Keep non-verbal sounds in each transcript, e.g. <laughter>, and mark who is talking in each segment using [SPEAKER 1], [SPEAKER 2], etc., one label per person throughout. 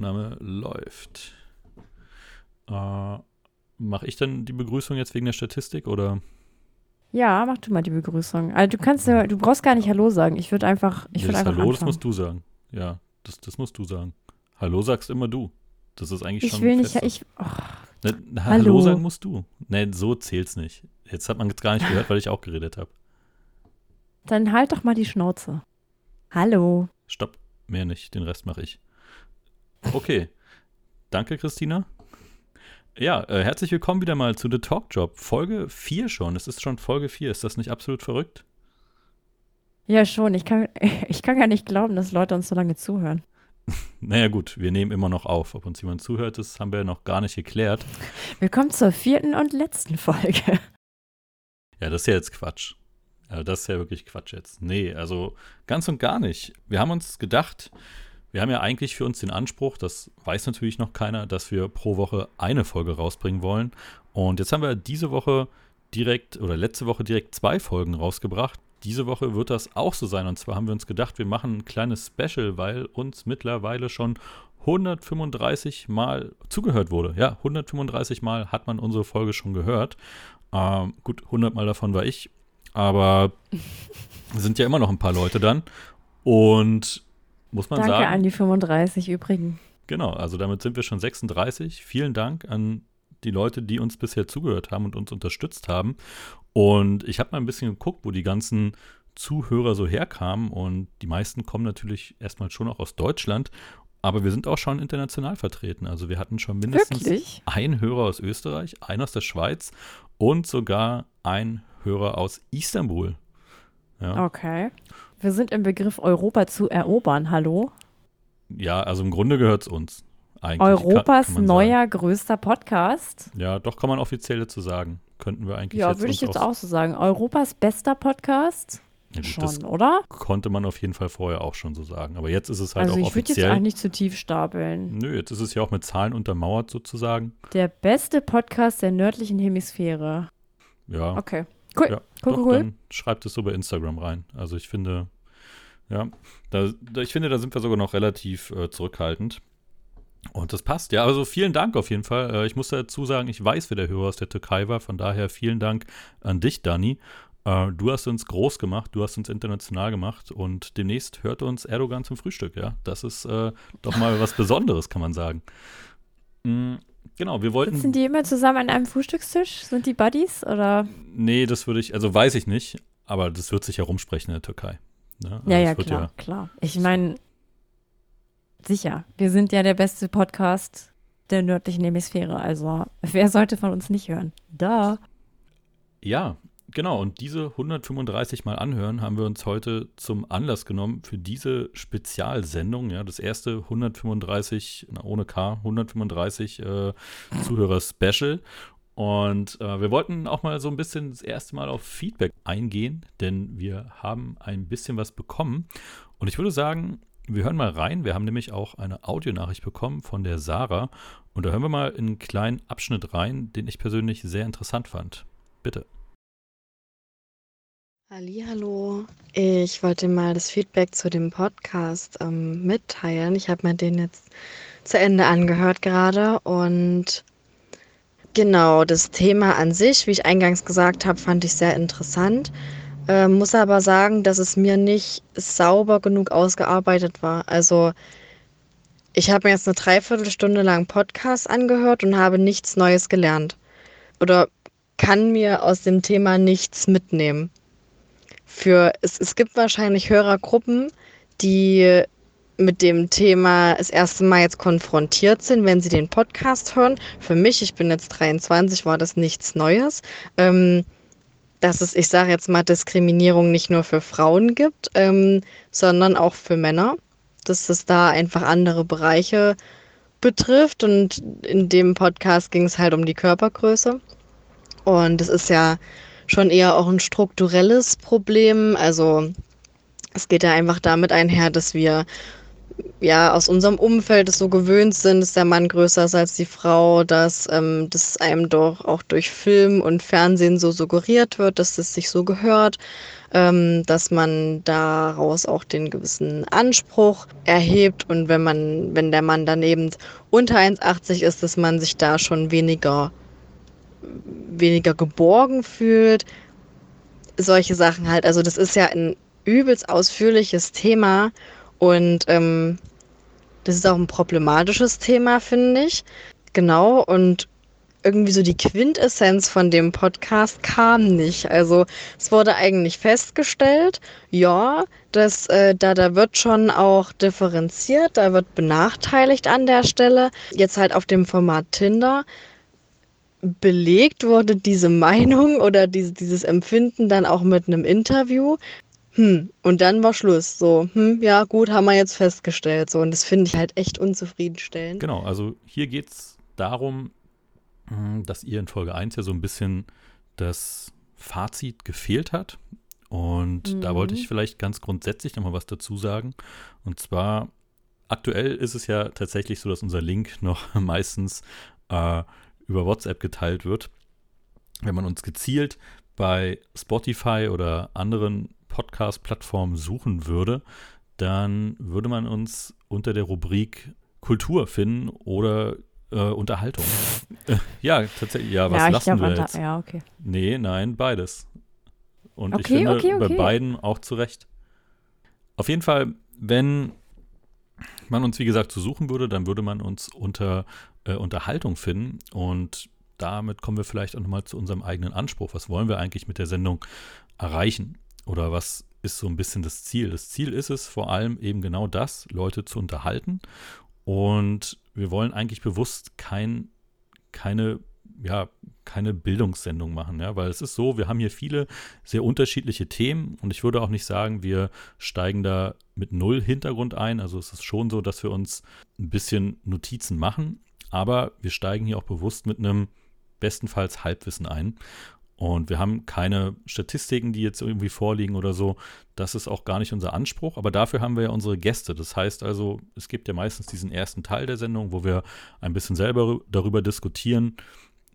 [SPEAKER 1] Aufnahme läuft. Äh, Mache ich dann die Begrüßung jetzt wegen der Statistik oder?
[SPEAKER 2] Ja, mach du mal die Begrüßung. Also du kannst ja, du brauchst gar nicht Hallo sagen. Ich würde einfach, ich würde einfach
[SPEAKER 1] Hallo,
[SPEAKER 2] anfangen.
[SPEAKER 1] das musst du sagen. Ja, das, das musst du sagen. Hallo sagst immer du. Das ist eigentlich
[SPEAKER 2] ich
[SPEAKER 1] schon
[SPEAKER 2] will nicht,
[SPEAKER 1] fest so.
[SPEAKER 2] ich, oh,
[SPEAKER 1] Ne, na, Hallo.
[SPEAKER 2] Hallo.
[SPEAKER 1] sagen musst du. Ne, so zählt's nicht. Jetzt hat man jetzt gar nicht gehört, weil ich auch geredet habe.
[SPEAKER 2] dann halt doch mal die Schnauze. Hallo.
[SPEAKER 1] Stopp, mehr nicht. Den Rest mache ich. Okay. Danke, Christina. Ja, äh, herzlich willkommen wieder mal zu The Talk Job. Folge 4 schon. Es ist schon Folge 4. Ist das nicht absolut verrückt?
[SPEAKER 2] Ja, schon. Ich kann, <laughs> ich kann gar nicht glauben, dass Leute uns so lange zuhören. <laughs>
[SPEAKER 1] Naja, gut, wir nehmen immer noch auf. Ob uns jemand zuhört, das haben wir noch gar nicht geklärt.
[SPEAKER 2] Willkommen zur vierten und letzten Folge.
[SPEAKER 1] Ja, das ist ja jetzt Quatsch. Ja, das ist ja wirklich Quatsch jetzt. Nee, also ganz und gar nicht. Wir haben uns gedacht, wir haben ja eigentlich für uns den Anspruch, das weiß natürlich noch keiner, dass wir pro Woche eine Folge rausbringen wollen. Und jetzt haben wir diese Woche direkt oder letzte Woche direkt zwei Folgen rausgebracht. Diese Woche wird das auch so sein. Und zwar haben wir uns gedacht, wir machen ein kleines Special, weil uns mittlerweile schon 135 Mal zugehört wurde. Ja, 135 Mal hat man unsere Folge schon gehört. Ähm, gut, 100 Mal davon war ich. Aber <laughs> sind ja immer noch ein paar Leute dann. Und muss man
[SPEAKER 2] Danke
[SPEAKER 1] sagen.
[SPEAKER 2] an die 35 übrigen.
[SPEAKER 1] Genau, also damit sind wir schon 36. Vielen Dank an die Leute, die uns bisher zugehört haben und uns unterstützt haben. Und ich habe mal ein bisschen geguckt, wo die ganzen Zuhörer so herkamen. Und die meisten kommen natürlich erstmal schon auch aus Deutschland. Aber wir sind auch schon international vertreten. Also wir hatten schon mindestens
[SPEAKER 2] Wirklich?
[SPEAKER 1] einen Hörer aus Österreich, einen aus der Schweiz und sogar ein Hörer aus Istanbul. Ja,
[SPEAKER 2] Okay. Wir sind im Begriff, Europa zu erobern. Hallo?
[SPEAKER 1] ja also im Grunde gehört es uns. Eigentlich,
[SPEAKER 2] Europas
[SPEAKER 1] kann- kann
[SPEAKER 2] neuer größter Podcast.
[SPEAKER 1] Sagen. Ja, doch kann man offiziell dazu sagen. Könnten wir eigentlich
[SPEAKER 2] Ja,
[SPEAKER 1] jetzt
[SPEAKER 2] würde ich jetzt auch so sagen. Europas bester Podcast.
[SPEAKER 1] Ja, gut,
[SPEAKER 2] Schon, oder?
[SPEAKER 1] konnte man auf jeden Fall vorher auch schon so sagen. Aber jetzt ist es halt
[SPEAKER 2] Also
[SPEAKER 1] auch
[SPEAKER 2] ich würde jetzt
[SPEAKER 1] offiziell.
[SPEAKER 2] auch nicht zu tief stapeln.
[SPEAKER 1] Nö, jetzt ist es ja auch mit Zahlen untermauert sozusagen.
[SPEAKER 2] Der beste Podcast der nördlichen Hemisphäre.
[SPEAKER 1] Ja,
[SPEAKER 2] Okay. Cool.
[SPEAKER 1] ja
[SPEAKER 2] cool,
[SPEAKER 1] doch,
[SPEAKER 2] cool,
[SPEAKER 1] dann schreibt es so bei Instagram rein. Also ich finde, ja, da, da, ich finde, da sind wir sogar noch relativ äh, zurückhaltend. Und das passt, ja. Also vielen Dank auf jeden Fall. Äh, ich muss dazu sagen, ich weiß, wer der Hörer aus der Türkei war. Von daher vielen Dank an dich, Dani. Äh, du hast uns groß gemacht, du hast uns international gemacht und demnächst hört uns Erdogan zum Frühstück, ja. Das ist äh, doch mal was Besonderes, kann man sagen. Mm, genau, wir wollten.
[SPEAKER 2] Sitzen die immer zusammen an einem Frühstückstisch? Sind die Buddies oder?
[SPEAKER 1] Nee, das würde ich, also weiß ich nicht, aber das wird sich herumsprechen in der Türkei. Ne? Also
[SPEAKER 2] Ja, ja, klar, klar. Ich meine, sicher, wir sind ja der beste Podcast der nördlichen Hemisphäre. Also, wer sollte von uns nicht hören? Da.
[SPEAKER 1] Ja, genau. Und diese 135 Mal anhören haben wir uns heute zum Anlass genommen für diese Spezialsendung. Ja, das erste 135, na, ohne K, 135 äh, Zuhörer-Special. Und äh, wir wollten auch mal so ein bisschen das erste Mal auf Feedback eingehen, denn wir haben ein bisschen was bekommen. Und ich würde sagen, wir hören mal rein. Wir haben nämlich auch eine Audionachricht bekommen von der Sarah. Und da hören wir mal in einen kleinen Abschnitt rein, den ich persönlich sehr interessant fand. Bitte.
[SPEAKER 3] Hallo, ich wollte mal das Feedback zu dem Podcast ähm, mitteilen. Ich habe mir den jetzt zu Ende angehört gerade und genau das Thema an sich, wie ich eingangs gesagt habe, fand ich sehr interessant. Ähm, muss aber sagen, dass es mir nicht sauber genug ausgearbeitet war. Also ich habe mir jetzt eine Dreiviertelstunde lang Podcast angehört und habe nichts Neues gelernt oder kann mir aus dem Thema nichts mitnehmen für es, es gibt wahrscheinlich Hörergruppen, die mit dem Thema das erste Mal jetzt konfrontiert sind, wenn sie den Podcast hören. Für mich, ich bin jetzt 23, war das nichts Neues. Ähm, dass es, ich sage jetzt mal, Diskriminierung nicht nur für Frauen gibt, ähm, sondern auch für Männer. Dass es da einfach andere Bereiche betrifft. Und in dem Podcast ging es halt um die Körpergröße. Und es ist ja schon eher auch ein strukturelles Problem. Also es geht ja einfach damit einher, dass wir ja aus unserem Umfeld es so gewöhnt sind, dass der Mann größer ist als die Frau, dass ähm, das einem doch auch durch Film und Fernsehen so suggeriert wird, dass das sich so gehört, ähm, dass man daraus auch den gewissen Anspruch erhebt und wenn man, wenn der Mann daneben unter 1,80 ist, dass man sich da schon weniger weniger geborgen fühlt. Solche Sachen halt. Also das ist ja ein übelst ausführliches Thema und ähm, das ist auch ein problematisches Thema, finde ich. Genau, und irgendwie so die Quintessenz von dem Podcast kam nicht. Also es wurde eigentlich festgestellt, ja, dass äh, da, da wird schon auch differenziert, da wird benachteiligt an der Stelle. Jetzt halt auf dem Format Tinder belegt wurde diese Meinung oder diese, dieses Empfinden dann auch mit einem Interview. Hm, und dann war Schluss. So, hm, ja, gut, haben wir jetzt festgestellt. So, und das finde ich halt echt unzufriedenstellend.
[SPEAKER 1] Genau, also hier geht es darum, hm, dass ihr in Folge 1 ja so ein bisschen das Fazit gefehlt hat. Und mhm. da wollte ich vielleicht ganz grundsätzlich nochmal was dazu sagen. Und zwar, aktuell ist es ja tatsächlich so, dass unser Link noch <laughs> meistens äh, über WhatsApp geteilt wird. Wenn man uns gezielt bei Spotify oder anderen Podcast-Plattformen suchen würde, dann würde man uns unter der Rubrik Kultur finden oder äh, Unterhaltung. <laughs> Ja, tatsächlich. Ja, was ja, lassen glaub, wir jetzt?
[SPEAKER 2] Ja, okay.
[SPEAKER 1] Nee, nein, beides. Und okay, ich finde okay, okay. bei beiden auch zurecht. Auf jeden Fall, wenn man uns, wie gesagt, zu suchen würde, dann würde man uns unter äh, Unterhaltung finden. Und damit kommen wir vielleicht auch nochmal zu unserem eigenen Anspruch. Was wollen wir eigentlich mit der Sendung erreichen? Oder was ist so ein bisschen das Ziel? Das Ziel ist es vor allem eben genau das, Leute zu unterhalten. Und wir wollen eigentlich bewusst kein, keine ja, keine Bildungssendung machen, ja, weil es ist so, wir haben hier viele sehr unterschiedliche Themen und ich würde auch nicht sagen, wir steigen da mit null Hintergrund ein. Also es ist schon so, dass wir uns ein bisschen Notizen machen, aber wir steigen hier auch bewusst mit einem bestenfalls Halbwissen ein. Und wir haben keine Statistiken, die jetzt irgendwie vorliegen oder so. Das ist auch gar nicht unser Anspruch. Aber dafür haben wir ja unsere Gäste. Das heißt also, es gibt ja meistens diesen ersten Teil der Sendung, wo wir ein bisschen selber darüber diskutieren,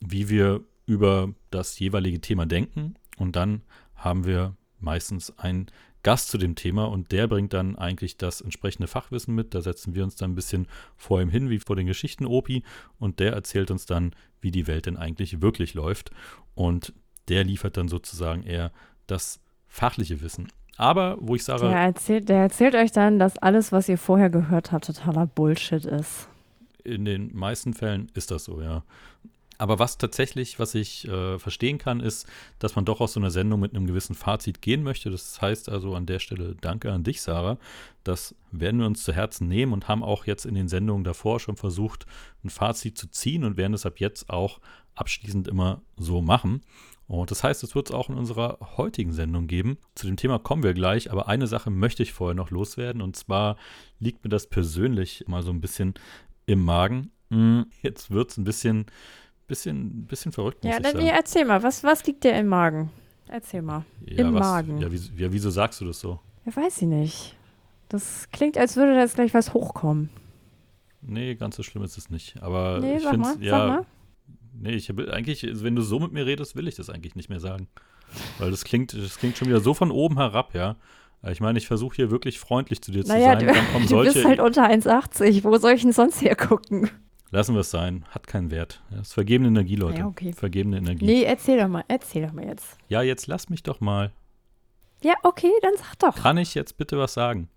[SPEAKER 1] wie wir über das jeweilige Thema denken. Und dann haben wir meistens einen Gast zu dem Thema und der bringt dann eigentlich das entsprechende Fachwissen mit. Da setzen wir uns dann ein bisschen vor ihm hin, wie vor den Geschichten Opi, und der erzählt uns dann, wie die Welt denn eigentlich wirklich läuft. Und der liefert dann sozusagen eher das fachliche Wissen. Aber wo ich sage.
[SPEAKER 2] Der erzählt, der erzählt euch dann, dass alles, was ihr vorher gehört habt, totaler Bullshit ist.
[SPEAKER 1] In den meisten Fällen ist das so, ja. Aber was tatsächlich, was ich äh, verstehen kann, ist, dass man doch aus so einer Sendung mit einem gewissen Fazit gehen möchte. Das heißt also an der Stelle danke an dich, Sarah. Das werden wir uns zu Herzen nehmen und haben auch jetzt in den Sendungen davor schon versucht, ein Fazit zu ziehen und werden es ab jetzt auch abschließend immer so machen. Und das heißt, es wird es auch in unserer heutigen Sendung geben. Zu dem Thema kommen wir gleich, aber eine Sache möchte ich vorher noch loswerden und zwar liegt mir das persönlich mal so ein bisschen im Magen. Hm, jetzt wird es ein bisschen bisschen, bisschen verrückt.
[SPEAKER 2] ja, dann nee, erzähl mal, was, was liegt dir im Magen? Erzähl mal.
[SPEAKER 1] Ja, Im was, Magen. Ja, wie, ja, wieso sagst du das so?
[SPEAKER 2] Ja, weiß ich nicht. Das klingt, als würde da jetzt gleich was hochkommen.
[SPEAKER 1] Nee, ganz so schlimm ist es nicht. Aber nee, ich finde ja. Nee, ich habe eigentlich, wenn du so mit mir redest, will ich das eigentlich nicht mehr sagen. Weil das klingt, das klingt schon wieder so von oben herab, ja. Ich meine, ich versuche hier wirklich freundlich zu dir naja, zu sein. Dann kommen <laughs>
[SPEAKER 2] du solche, bist halt unter 1,80. Wo soll ich denn sonst hergucken?
[SPEAKER 1] Lassen wir es sein. Hat keinen Wert. Das ist vergebene Energie, Leute. Ja, okay. Vergebene Energie.
[SPEAKER 2] Nee, erzähl doch mal. Erzähl doch mal jetzt.
[SPEAKER 1] Ja, jetzt lass mich doch mal.
[SPEAKER 2] Ja, okay, dann sag doch.
[SPEAKER 1] Kann ich jetzt bitte was sagen?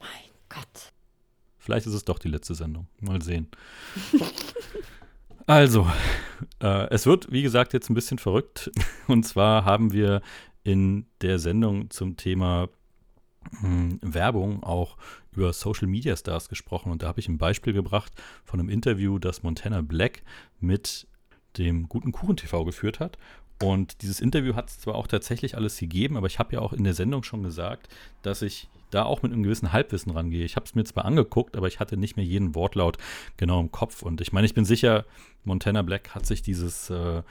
[SPEAKER 2] Mein Gott.
[SPEAKER 1] Vielleicht ist es doch die letzte Sendung. Mal sehen. <laughs> also, äh, es wird, wie gesagt, jetzt ein bisschen verrückt. <laughs> Und zwar haben wir in der Sendung zum Thema Werbung auch über Social Media Stars gesprochen und da habe ich ein Beispiel gebracht von einem Interview, das Montana Black mit dem guten Kuchen TV geführt hat. Und dieses Interview hat es zwar auch tatsächlich alles gegeben, aber ich habe ja auch in der Sendung schon gesagt, dass ich da auch mit einem gewissen Halbwissen rangehe. Ich habe es mir zwar angeguckt, aber ich hatte nicht mehr jeden Wortlaut genau im Kopf. Und ich meine, ich bin sicher, Montana Black hat sich dieses äh,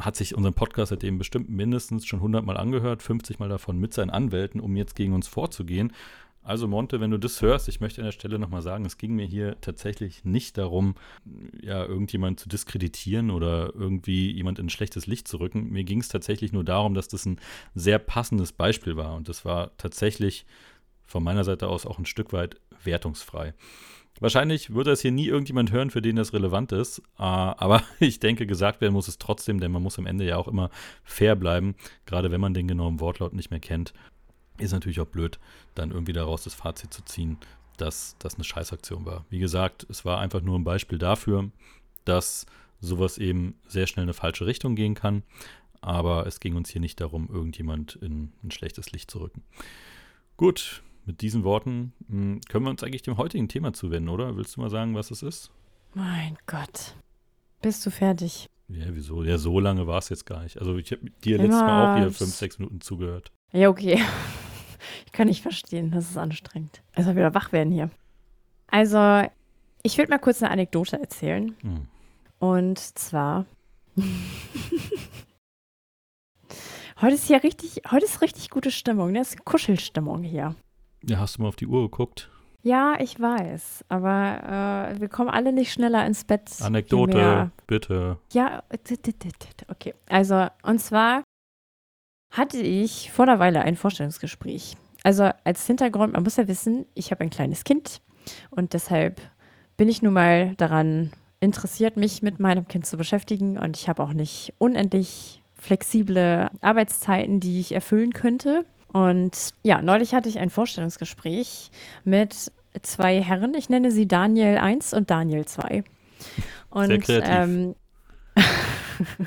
[SPEAKER 1] hat sich unseren Podcast seitdem bestimmt mindestens schon 100 Mal angehört, 50 Mal davon mit seinen Anwälten, um jetzt gegen uns vorzugehen. Also Monte, wenn du das hörst, ich möchte an der Stelle nochmal sagen, es ging mir hier tatsächlich nicht darum, ja, irgendjemand zu diskreditieren oder irgendwie jemand in ein schlechtes Licht zu rücken. Mir ging es tatsächlich nur darum, dass das ein sehr passendes Beispiel war. Und das war tatsächlich von meiner Seite aus auch ein Stück weit wertungsfrei. Wahrscheinlich wird das hier nie irgendjemand hören, für den das relevant ist. Äh, aber <laughs> ich denke, gesagt werden muss es trotzdem, denn man muss am Ende ja auch immer fair bleiben, gerade wenn man den genauen Wortlaut nicht mehr kennt ist natürlich auch blöd, dann irgendwie daraus das Fazit zu ziehen, dass das eine Scheißaktion war. Wie gesagt, es war einfach nur ein Beispiel dafür, dass sowas eben sehr schnell in eine falsche Richtung gehen kann. Aber es ging uns hier nicht darum, irgendjemand in ein schlechtes Licht zu rücken. Gut, mit diesen Worten hm, können wir uns eigentlich dem heutigen Thema zuwenden, oder? Willst du mal sagen, was es ist?
[SPEAKER 2] Mein Gott. Bist du fertig?
[SPEAKER 1] Ja, wieso? Ja, so lange war es jetzt gar nicht. Also ich habe dir letztes Mal auch hier fünf, sechs Minuten zugehört.
[SPEAKER 2] Ja, okay. <laughs> Ich kann nicht verstehen, das ist anstrengend. Also wieder wach werden hier. Also, ich würde mal kurz eine Anekdote erzählen. Hm. Und zwar. <laughs> heute ist hier richtig, heute ist richtig gute Stimmung, ne? Es ist Kuschelstimmung hier.
[SPEAKER 1] Ja, hast du mal auf die Uhr geguckt?
[SPEAKER 2] Ja, ich weiß, aber äh, wir kommen alle nicht schneller ins Bett.
[SPEAKER 1] Anekdote, bitte.
[SPEAKER 2] Ja, okay. Also, und zwar hatte ich vor einer Weile ein Vorstellungsgespräch. Also als Hintergrund, man muss ja wissen, ich habe ein kleines Kind und deshalb bin ich nun mal daran interessiert, mich mit meinem Kind zu beschäftigen und ich habe auch nicht unendlich flexible Arbeitszeiten, die ich erfüllen könnte. Und ja, neulich hatte ich ein Vorstellungsgespräch mit zwei Herren. Ich nenne sie Daniel 1 und Daniel 2. Und
[SPEAKER 1] Sehr kreativ. Ähm, <laughs>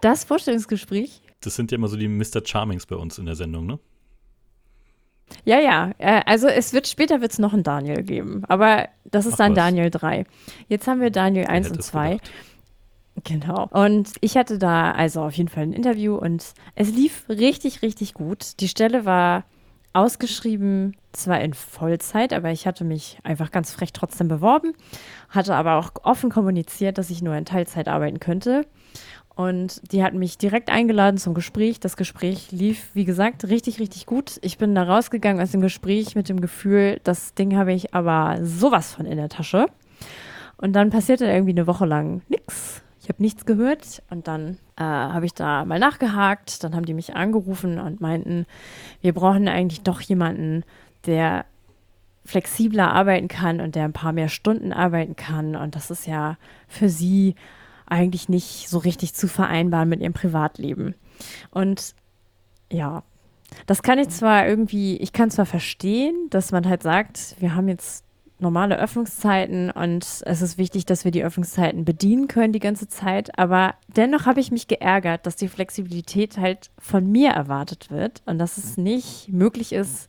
[SPEAKER 2] das Vorstellungsgespräch
[SPEAKER 1] das sind ja immer so die Mr. Charmings bei uns in der Sendung, ne?
[SPEAKER 2] Ja, ja. Äh, also es wird später wird es noch einen Daniel geben, aber das ist Ach, dann was. Daniel 3. Jetzt haben wir Daniel 1 und 2. Genau. Und ich hatte da also auf jeden Fall ein Interview und es lief richtig, richtig gut. Die Stelle war ausgeschrieben, zwar in Vollzeit, aber ich hatte mich einfach ganz frech trotzdem beworben, hatte aber auch offen kommuniziert, dass ich nur in Teilzeit arbeiten könnte. Und die hatten mich direkt eingeladen zum Gespräch. Das Gespräch lief, wie gesagt, richtig, richtig gut. Ich bin da rausgegangen aus dem Gespräch mit dem Gefühl, das Ding habe ich aber sowas von in der Tasche. Und dann passierte irgendwie eine Woche lang nichts. Ich habe nichts gehört und dann äh, habe ich da mal nachgehakt. Dann haben die mich angerufen und meinten, wir brauchen eigentlich doch jemanden, der flexibler arbeiten kann und der ein paar mehr Stunden arbeiten kann. Und das ist ja für sie eigentlich nicht so richtig zu vereinbaren mit ihrem Privatleben. Und ja, das kann ich zwar irgendwie, ich kann zwar verstehen, dass man halt sagt, wir haben jetzt normale Öffnungszeiten und es ist wichtig, dass wir die Öffnungszeiten bedienen können die ganze Zeit, aber dennoch habe ich mich geärgert, dass die Flexibilität halt von mir erwartet wird und dass es nicht möglich ist,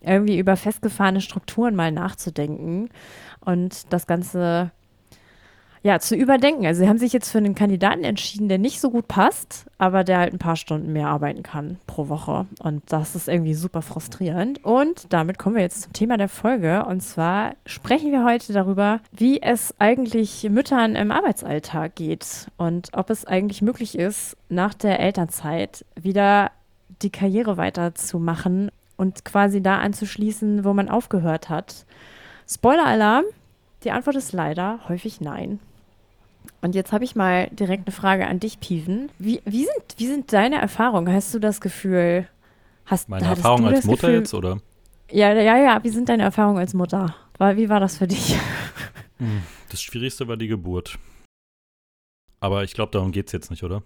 [SPEAKER 2] irgendwie über festgefahrene Strukturen mal nachzudenken und das Ganze ja, zu überdenken. Also sie haben sich jetzt für einen Kandidaten entschieden, der nicht so gut passt, aber der halt ein paar Stunden mehr arbeiten kann pro Woche. Und das ist irgendwie super frustrierend. Und damit kommen wir jetzt zum Thema der Folge. Und zwar sprechen wir heute darüber, wie es eigentlich Müttern im Arbeitsalltag geht und ob es eigentlich möglich ist, nach der Elternzeit wieder die Karriere weiterzumachen und quasi da anzuschließen, wo man aufgehört hat. Spoiler-Alarm, die Antwort ist leider häufig nein. Und jetzt habe ich mal direkt eine Frage an dich, Piven. Wie, wie, sind, wie sind deine Erfahrungen? Hast du das Gefühl, hast
[SPEAKER 1] Meine Erfahrung als Mutter Gefühl, jetzt, oder?
[SPEAKER 2] Ja, ja, ja. Wie sind deine Erfahrungen als Mutter? Wie war das für dich?
[SPEAKER 1] Hm, das Schwierigste war die Geburt. Aber ich glaube, darum geht es jetzt nicht, oder?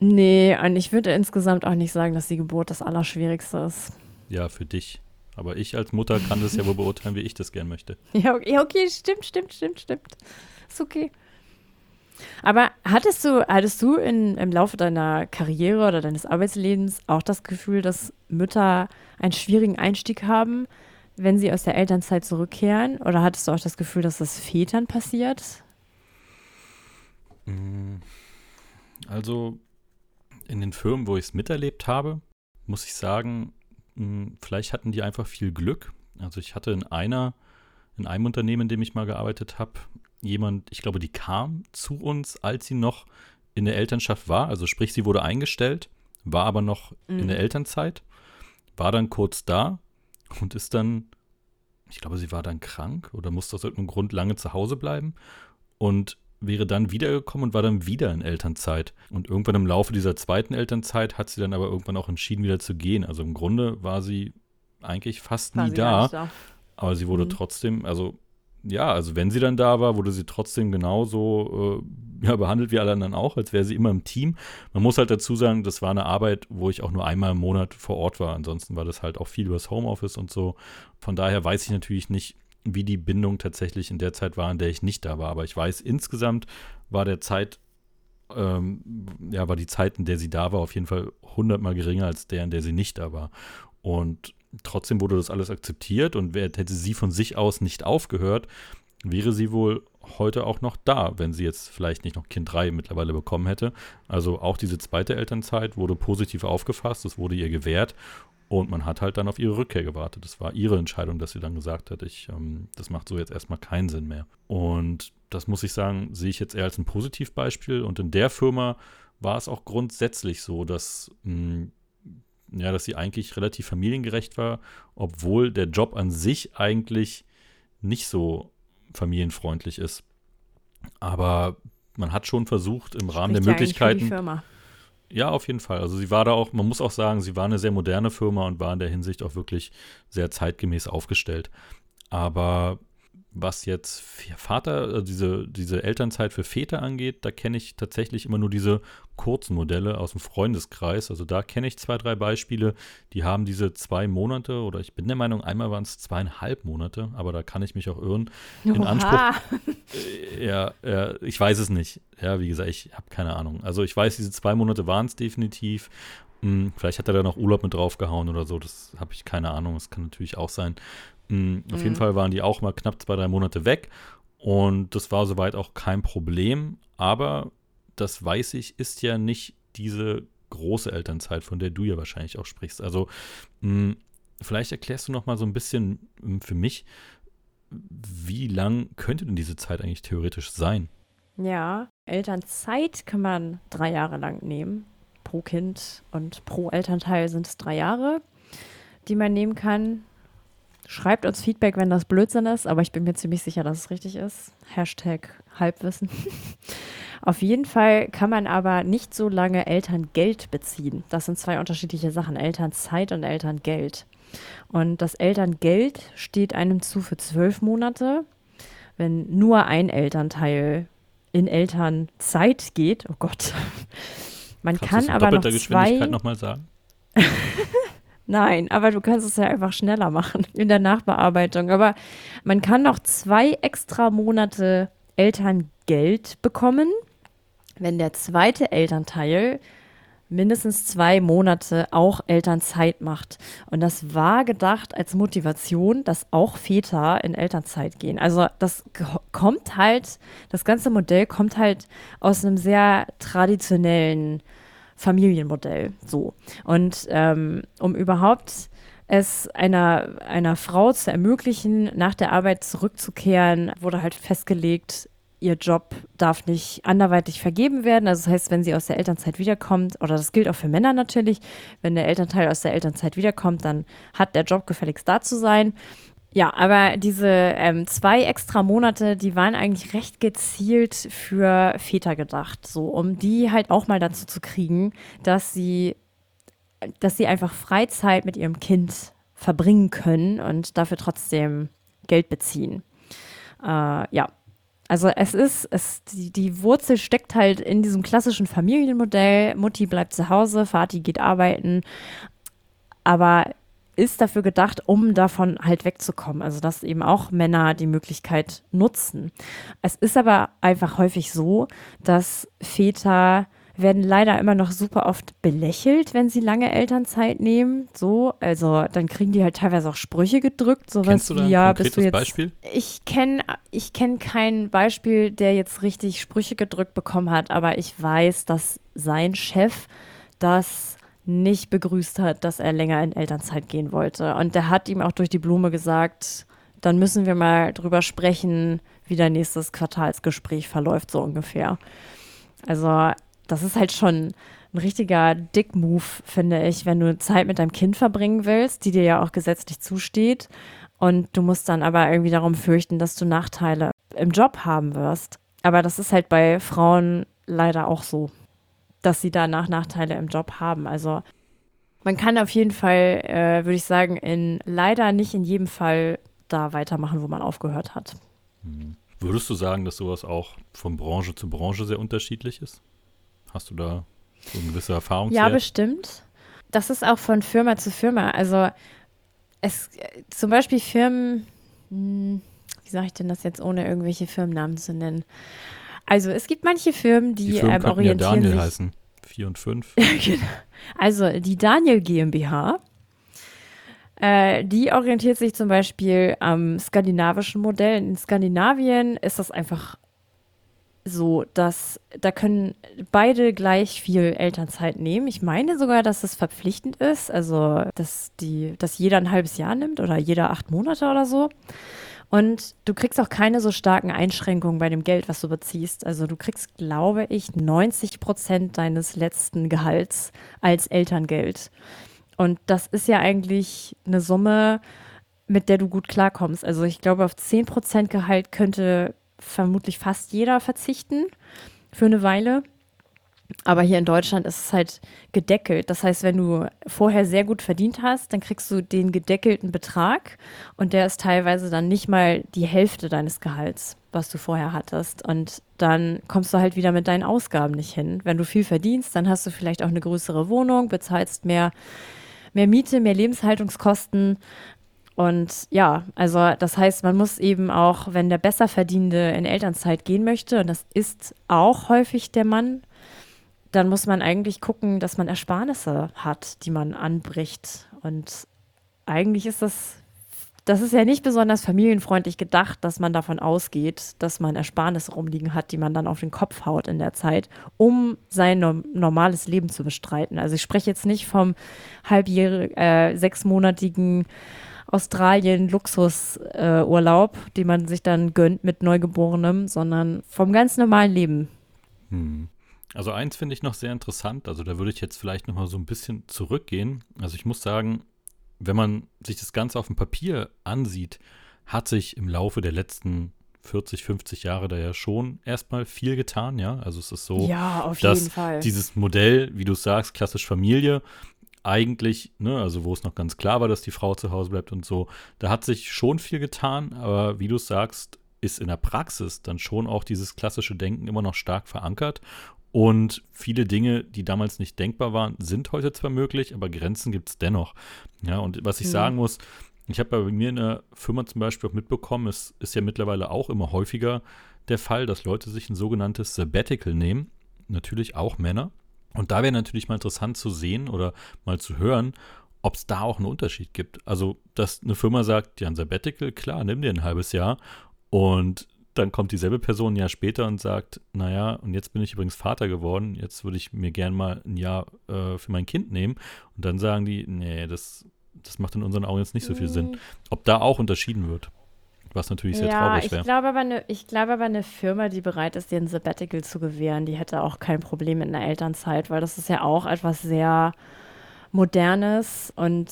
[SPEAKER 2] Nee, und ich würde insgesamt auch nicht sagen, dass die Geburt das Allerschwierigste ist.
[SPEAKER 1] Ja, für dich. Aber ich als Mutter kann das ja wohl beurteilen, wie ich das gern möchte. <laughs>
[SPEAKER 2] Ja, okay, okay, stimmt, stimmt, stimmt, stimmt. Ist okay. Aber hattest du, hattest du in, im Laufe deiner Karriere oder deines Arbeitslebens auch das Gefühl, dass Mütter einen schwierigen Einstieg haben, wenn sie aus der Elternzeit zurückkehren? Oder hattest du auch das Gefühl, dass das Vätern passiert?
[SPEAKER 1] Mm, also in den Firmen, wo ich es miterlebt habe, muss ich sagen, mm, vielleicht hatten die einfach viel Glück. Also ich hatte in einer, in einem Unternehmen, in dem ich mal gearbeitet habe, jemand, ich glaube, die kam zu uns, als sie noch in der Elternschaft war. Also sprich, sie wurde eingestellt, war aber noch mhm. in der Elternzeit, war dann kurz da und ist dann, ich glaube, sie war dann krank oder musste aus irgendeinem Grund lange zu Hause bleiben und wäre dann wiedergekommen und war dann wieder in Elternzeit. Und irgendwann im Laufe dieser zweiten Elternzeit hat sie dann aber irgendwann auch entschieden, wieder zu gehen. Also im Grunde war sie eigentlich fast war nie da, da, Aber sie wurde mhm. trotzdem, also ja, also wenn sie dann da war, wurde sie trotzdem genauso äh, ja, behandelt wie alle anderen auch, als wäre sie immer im Team. Man muss halt dazu sagen, das war eine Arbeit, wo ich auch nur einmal im Monat vor Ort war. Ansonsten war das halt auch viel übers Homeoffice und so. Von daher weiß ich natürlich nicht, wie die Bindung tatsächlich in der Zeit war, in der ich nicht da war. Aber ich weiß, insgesamt war der Zeit, ähm, ja, war die Zeit, in der sie da war, auf jeden Fall hundertmal geringer als der, in der sie nicht da war. Und trotzdem wurde das alles akzeptiert und hätte sie von sich aus nicht aufgehört, wäre sie wohl heute auch noch da, wenn sie jetzt vielleicht nicht noch Kind 3 mittlerweile bekommen hätte. Also auch diese zweite Elternzeit wurde positiv aufgefasst, es wurde ihr gewährt und man hat halt dann auf ihre Rückkehr gewartet. Das war ihre Entscheidung, dass sie dann gesagt hat, ich, ähm, das macht so jetzt erstmal keinen Sinn mehr. Und das muss ich sagen, sehe ich jetzt eher als ein Positivbeispiel. Und in der Firma war es auch grundsätzlich so, dass mh, hm, ja, dass sie eigentlich relativ familiengerecht war, obwohl der Job an sich eigentlich nicht so familienfreundlich ist. Aber man hat schon versucht, im Rahmen der Möglichkeiten. Ja, auf jeden Fall. Also sie war da auch, man muss auch sagen, sie war eine sehr moderne Firma und war in der Hinsicht auch wirklich sehr zeitgemäß aufgestellt. Aber was jetzt Vater, also diese, diese Elternzeit für Väter angeht, da kenne ich tatsächlich immer nur diese kurzen Modelle aus dem Freundeskreis. Also da kenne ich zwei, drei Beispiele, die haben diese zwei Monate oder ich bin der Meinung, einmal waren es zweieinhalb Monate, aber da kann ich mich auch irren. In Oha. Anspruch. <laughs> Äh, ja, ja, ich weiß es nicht. Ja, wie gesagt, ich habe keine Ahnung. Also ich weiß, diese zwei Monate waren es definitiv. Hm, vielleicht hat er da noch Urlaub mit draufgehauen oder so, das habe ich keine Ahnung. Das kann natürlich auch sein. Mhm, auf mhm. jeden Fall waren die auch mal knapp zwei, drei Monate weg. Und das war soweit auch kein Problem. Aber das weiß ich, ist ja nicht diese große Elternzeit, von der du ja wahrscheinlich auch sprichst. Also mh, vielleicht erklärst du noch mal so ein bisschen mh, für mich, wie lang könnte denn diese Zeit eigentlich theoretisch sein?
[SPEAKER 2] Ja, Elternzeit kann man drei Jahre lang nehmen. Pro Kind und pro Elternteil sind es drei Jahre, die man nehmen kann. Schreibt uns Feedback, wenn das Blödsinn ist, aber ich bin mir ziemlich sicher, dass es richtig ist. Hashtag Halbwissen. Auf jeden Fall kann man aber nicht so lange Elterngeld beziehen. Das sind zwei unterschiedliche Sachen, Elternzeit und Elterngeld. Und das Elterngeld steht einem zu für zwölf Monate. Wenn nur ein Elternteil in Elternzeit geht, oh Gott. Man Kannst kann aber noch zwei. Geschwindigkeit
[SPEAKER 1] nochmal sagen? <laughs>
[SPEAKER 2] Nein, aber du kannst es ja einfach schneller machen in der Nachbearbeitung. Aber man kann noch zwei extra Monate Elterngeld bekommen, wenn der zweite Elternteil mindestens zwei Monate auch Elternzeit macht. Und das war gedacht als Motivation, dass auch Väter in Elternzeit gehen. Also das kommt halt, das ganze Modell kommt halt aus einem sehr traditionellen Familienmodell. So. Und ähm, um überhaupt es einer, einer Frau zu ermöglichen, nach der Arbeit zurückzukehren, wurde halt festgelegt, ihr Job darf nicht anderweitig vergeben werden. Also das heißt, wenn sie aus der Elternzeit wiederkommt, oder das gilt auch für Männer natürlich, wenn der Elternteil aus der Elternzeit wiederkommt, dann hat der Job gefälligst da zu sein. Ja, aber diese ähm, zwei extra Monate, die waren eigentlich recht gezielt für Väter gedacht, so um die halt auch mal dazu zu kriegen, dass sie, dass sie einfach Freizeit mit ihrem Kind verbringen können und dafür trotzdem Geld beziehen. Äh, ja, also es ist, es, die, die Wurzel steckt halt in diesem klassischen Familienmodell. Mutti bleibt zu Hause, Vati geht arbeiten. Aber ist dafür gedacht, um davon halt wegzukommen. Also dass eben auch Männer die Möglichkeit nutzen. Es ist aber einfach häufig so, dass Väter werden leider immer noch super oft belächelt, wenn sie lange Elternzeit nehmen. So, also dann kriegen die halt teilweise auch Sprüche gedrückt, sowas
[SPEAKER 1] Kennst du da
[SPEAKER 2] wie ja,
[SPEAKER 1] bist du jetzt. Beispiel?
[SPEAKER 2] Ich kenne ich kenn kein Beispiel, der jetzt richtig Sprüche gedrückt bekommen hat, aber ich weiß, dass sein Chef das nicht begrüßt hat, dass er länger in Elternzeit gehen wollte. Und der hat ihm auch durch die Blume gesagt, dann müssen wir mal drüber sprechen, wie dein nächstes Quartalsgespräch verläuft, so ungefähr. Also das ist halt schon ein richtiger Dick-Move, finde ich, wenn du Zeit mit deinem Kind verbringen willst, die dir ja auch gesetzlich zusteht. Und du musst dann aber irgendwie darum fürchten, dass du Nachteile im Job haben wirst. Aber das ist halt bei Frauen leider auch so, dass sie danach Nachteile im Job haben. Also man kann auf jeden Fall, äh, würde ich sagen, in leider nicht in jedem Fall da weitermachen, wo man aufgehört hat.
[SPEAKER 1] Mhm. Würdest du sagen, dass sowas auch von Branche zu Branche sehr unterschiedlich ist? Hast du da so eine gewisse Erfahrung?
[SPEAKER 2] Ja, bestimmt. Das ist auch von Firma zu Firma. Also es zum Beispiel Firmen, hm, wie sage ich denn das jetzt, ohne irgendwelche Firmennamen zu nennen? Also es gibt manche Firmen, die, die Firmen ähm, orientieren ja Daniel sich.
[SPEAKER 1] heißen. Vier und fünf. <laughs>
[SPEAKER 2] genau. Also die Daniel GmbH äh, die orientiert sich zum Beispiel am skandinavischen Modell. In Skandinavien ist das einfach so, dass da können beide gleich viel Elternzeit nehmen. Ich meine sogar, dass es verpflichtend ist, also dass die, dass jeder ein halbes Jahr nimmt oder jeder acht Monate oder so. Und du kriegst auch keine so starken Einschränkungen bei dem Geld, was du beziehst. Also du kriegst, glaube ich, 90 Prozent deines letzten Gehalts als Elterngeld. Und das ist ja eigentlich eine Summe, mit der du gut klarkommst. Also ich glaube, auf 10% Gehalt könnte vermutlich fast jeder verzichten für eine Weile. Aber hier in Deutschland ist es halt gedeckelt. Das heißt, wenn du vorher sehr gut verdient hast, dann kriegst du den gedeckelten Betrag und der ist teilweise dann nicht mal die Hälfte deines Gehalts, was du vorher hattest. Und dann kommst du halt wieder mit deinen Ausgaben nicht hin. Wenn du viel verdienst, dann hast du vielleicht auch eine größere Wohnung, bezahlst mehr mehr Miete, mehr Lebenshaltungskosten. Und ja, also das heißt, man muss eben auch, wenn der Besserverdienende in Elternzeit gehen möchte, und das ist auch häufig der Mann, dann muss man eigentlich gucken, dass man Ersparnisse hat, die man anbricht. Und eigentlich ist das das ist ja nicht besonders familienfreundlich gedacht, dass man davon ausgeht, dass man Ersparnisse rumliegen hat, die man dann auf den Kopf haut in der Zeit, um sein no normales Leben zu bestreiten. Also ich spreche jetzt nicht vom halbjährigen, äh, sechsmonatigen Australien-Luxusurlaub, äh, den man sich dann gönnt mit Neugeborenem, sondern vom ganz normalen Leben.
[SPEAKER 1] Hm. Also eins finde ich noch sehr interessant, also da würde ich jetzt vielleicht noch mal so ein bisschen zurückgehen. Also ich muss sagen, wenn man sich das Ganze auf dem Papier ansieht, hat sich im Laufe der letzten 40, 50 Jahre da ja schon erstmal viel getan, ja. Also es ist so,
[SPEAKER 2] ja,
[SPEAKER 1] dass dieses Modell, wie du sagst, klassisch Familie, eigentlich, ne, also wo es noch ganz klar war, dass die Frau zu Hause bleibt und so, da hat sich schon viel getan, aber wie du sagst, ist in der Praxis dann schon auch dieses klassische Denken immer noch stark verankert und viele Dinge, die damals nicht denkbar waren, sind heute zwar möglich, aber Grenzen gibt es dennoch. Ja, und was ich mhm. sagen muss, ich habe bei mir in der Firma zum Beispiel auch mitbekommen, es ist ja mittlerweile auch immer häufiger der Fall, dass Leute sich ein sogenanntes Sabbatical nehmen. Natürlich auch Männer. Und da wäre natürlich mal interessant zu sehen oder mal zu hören, ob es da auch einen Unterschied gibt. Also, dass eine Firma sagt, ja, ein Sabbatical, klar, nimm dir ein halbes Jahr. Und dann kommt dieselbe Person ein Jahr später und sagt, naja, und jetzt bin ich übrigens Vater geworden, jetzt würde ich mir gern mal ein Jahr äh, für mein Kind nehmen. Und dann sagen die, nee, das, das macht in unseren Augen jetzt nicht so viel Sinn. Mhm. Ob da auch unterschieden wird. Was natürlich sehr ja, traurig wäre.
[SPEAKER 2] Ich glaube, aber eine, ich glaube aber, eine Firma, die bereit ist, dir ein Sabbatical zu gewähren, die hätte auch kein Problem mit einer Elternzeit, weil das ist ja auch etwas sehr Modernes und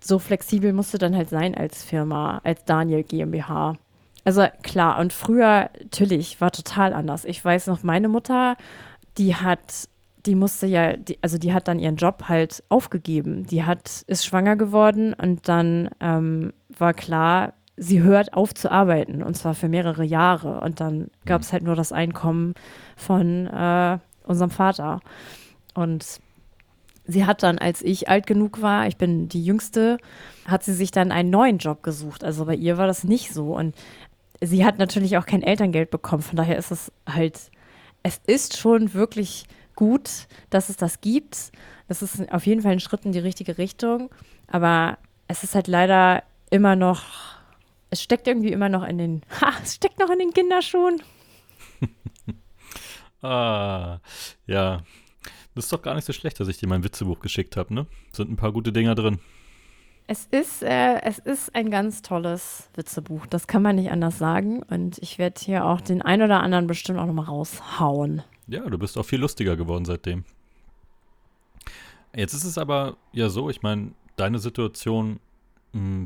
[SPEAKER 2] so flexibel musst du dann halt sein als Firma, als Daniel GmbH. Also klar, und früher, natürlich, war total anders. Ich weiß noch, meine Mutter, die hat, die musste ja, die, also die hat dann ihren Job halt aufgegeben. Die hat, ist schwanger geworden und dann ähm, war klar, sie hört auf zu arbeiten und zwar für mehrere Jahre. Und dann gab es halt nur das Einkommen von äh, unserem Vater. Und sie hat dann, als ich alt genug war, ich bin die Jüngste, hat sie sich dann einen neuen Job gesucht. Also bei ihr war das nicht so. Und sie hat natürlich auch kein Elterngeld bekommen. Von daher ist es halt, es ist schon wirklich gut, dass es das gibt. Das ist auf jeden Fall ein Schritt in die richtige Richtung. Aber es ist halt leider immer noch, es steckt irgendwie immer noch in den, <laughs> ha, es steckt noch in den Kinderschuhen. <laughs>
[SPEAKER 1] ah, ja. Das ist doch gar nicht so schlecht, dass ich dir mein Witzebuch geschickt habe, ne? Sind ein paar gute Dinger drin.
[SPEAKER 2] Es ist, äh, es ist ein ganz tolles Witzebuch. Das kann man nicht anders sagen. Und ich werde hier auch den ein oder anderen bestimmt auch nochmal raushauen.
[SPEAKER 1] Ja, du bist auch viel lustiger geworden seitdem. Jetzt ist es aber ja so, ich meine, deine Situation,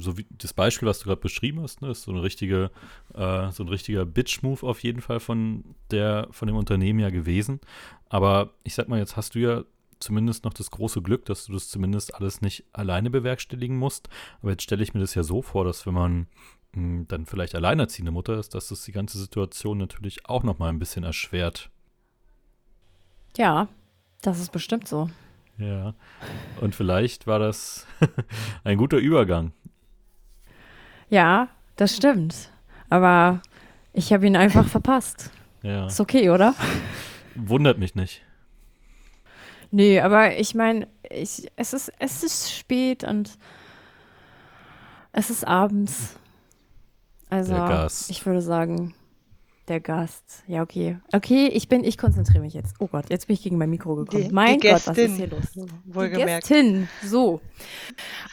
[SPEAKER 1] so wie das Beispiel, was du gerade beschrieben hast, ne, ist so eine richtige, äh, so ein richtiger Bitch-Move auf jeden Fall von der, von dem Unternehmen ja gewesen. Aber ich sag mal, jetzt hast du ja zumindest noch das große Glück, dass du das zumindest alles nicht alleine bewerkstelligen musst. Aber jetzt stelle ich mir das ja so vor, dass wenn man mh, hm, dann vielleicht alleinerziehende Mutter ist, dass das die ganze Situation natürlich auch noch mal ein bisschen erschwert.
[SPEAKER 2] Ja, das ist bestimmt so.
[SPEAKER 1] Ja. Und vielleicht war das <laughs> ein guter Übergang.
[SPEAKER 2] Ja, das stimmt. Aber ich habe ihn einfach verpasst.
[SPEAKER 1] Ja.
[SPEAKER 2] Ist okay, oder?
[SPEAKER 1] Wundert mich nicht.
[SPEAKER 2] Nee, aber ich meine, ich, es, ist, es ist spät und es ist abends. Also, ich würde sagen, der Gast. Ja, okay. Okay, ich bin, ich konzentriere mich jetzt. Oh Gott, jetzt bin ich gegen mein Mikro gekommen.
[SPEAKER 4] Die,
[SPEAKER 2] mein
[SPEAKER 4] die
[SPEAKER 2] Gott, was ist hier los?
[SPEAKER 4] Wohlgemerkt.
[SPEAKER 2] Die Gästin. So.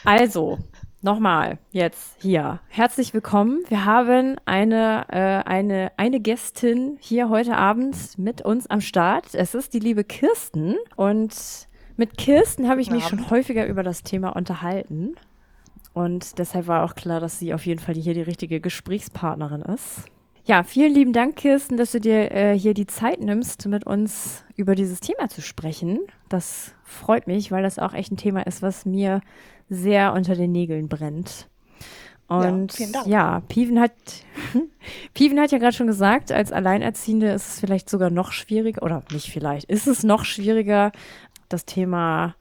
[SPEAKER 2] Also, nochmal jetzt hier. Herzlich willkommen. Wir haben eine, äh, eine, eine Gästin hier heute Abend mit uns am Start. Es ist die liebe Kirsten. Und mit Kirsten habe ich mich schon häufiger über das Thema unterhalten. Und deshalb war auch klar, dass sie auf jeden Fall hier die richtige Gesprächspartnerin ist. Ja, vielen lieben Dank, Kirsten, dass du dir äh, hier die Zeit nimmst, mit uns über dieses Thema zu sprechen. Das freut mich, weil das auch echt ein Thema ist, was mir sehr unter den Nägeln brennt. Und ja, ja Piven hat, <laughs> Piven hat ja gerade schon gesagt, als Alleinerziehende ist es vielleicht sogar noch schwieriger, oder nicht vielleicht, ist es noch schwieriger, das Thema,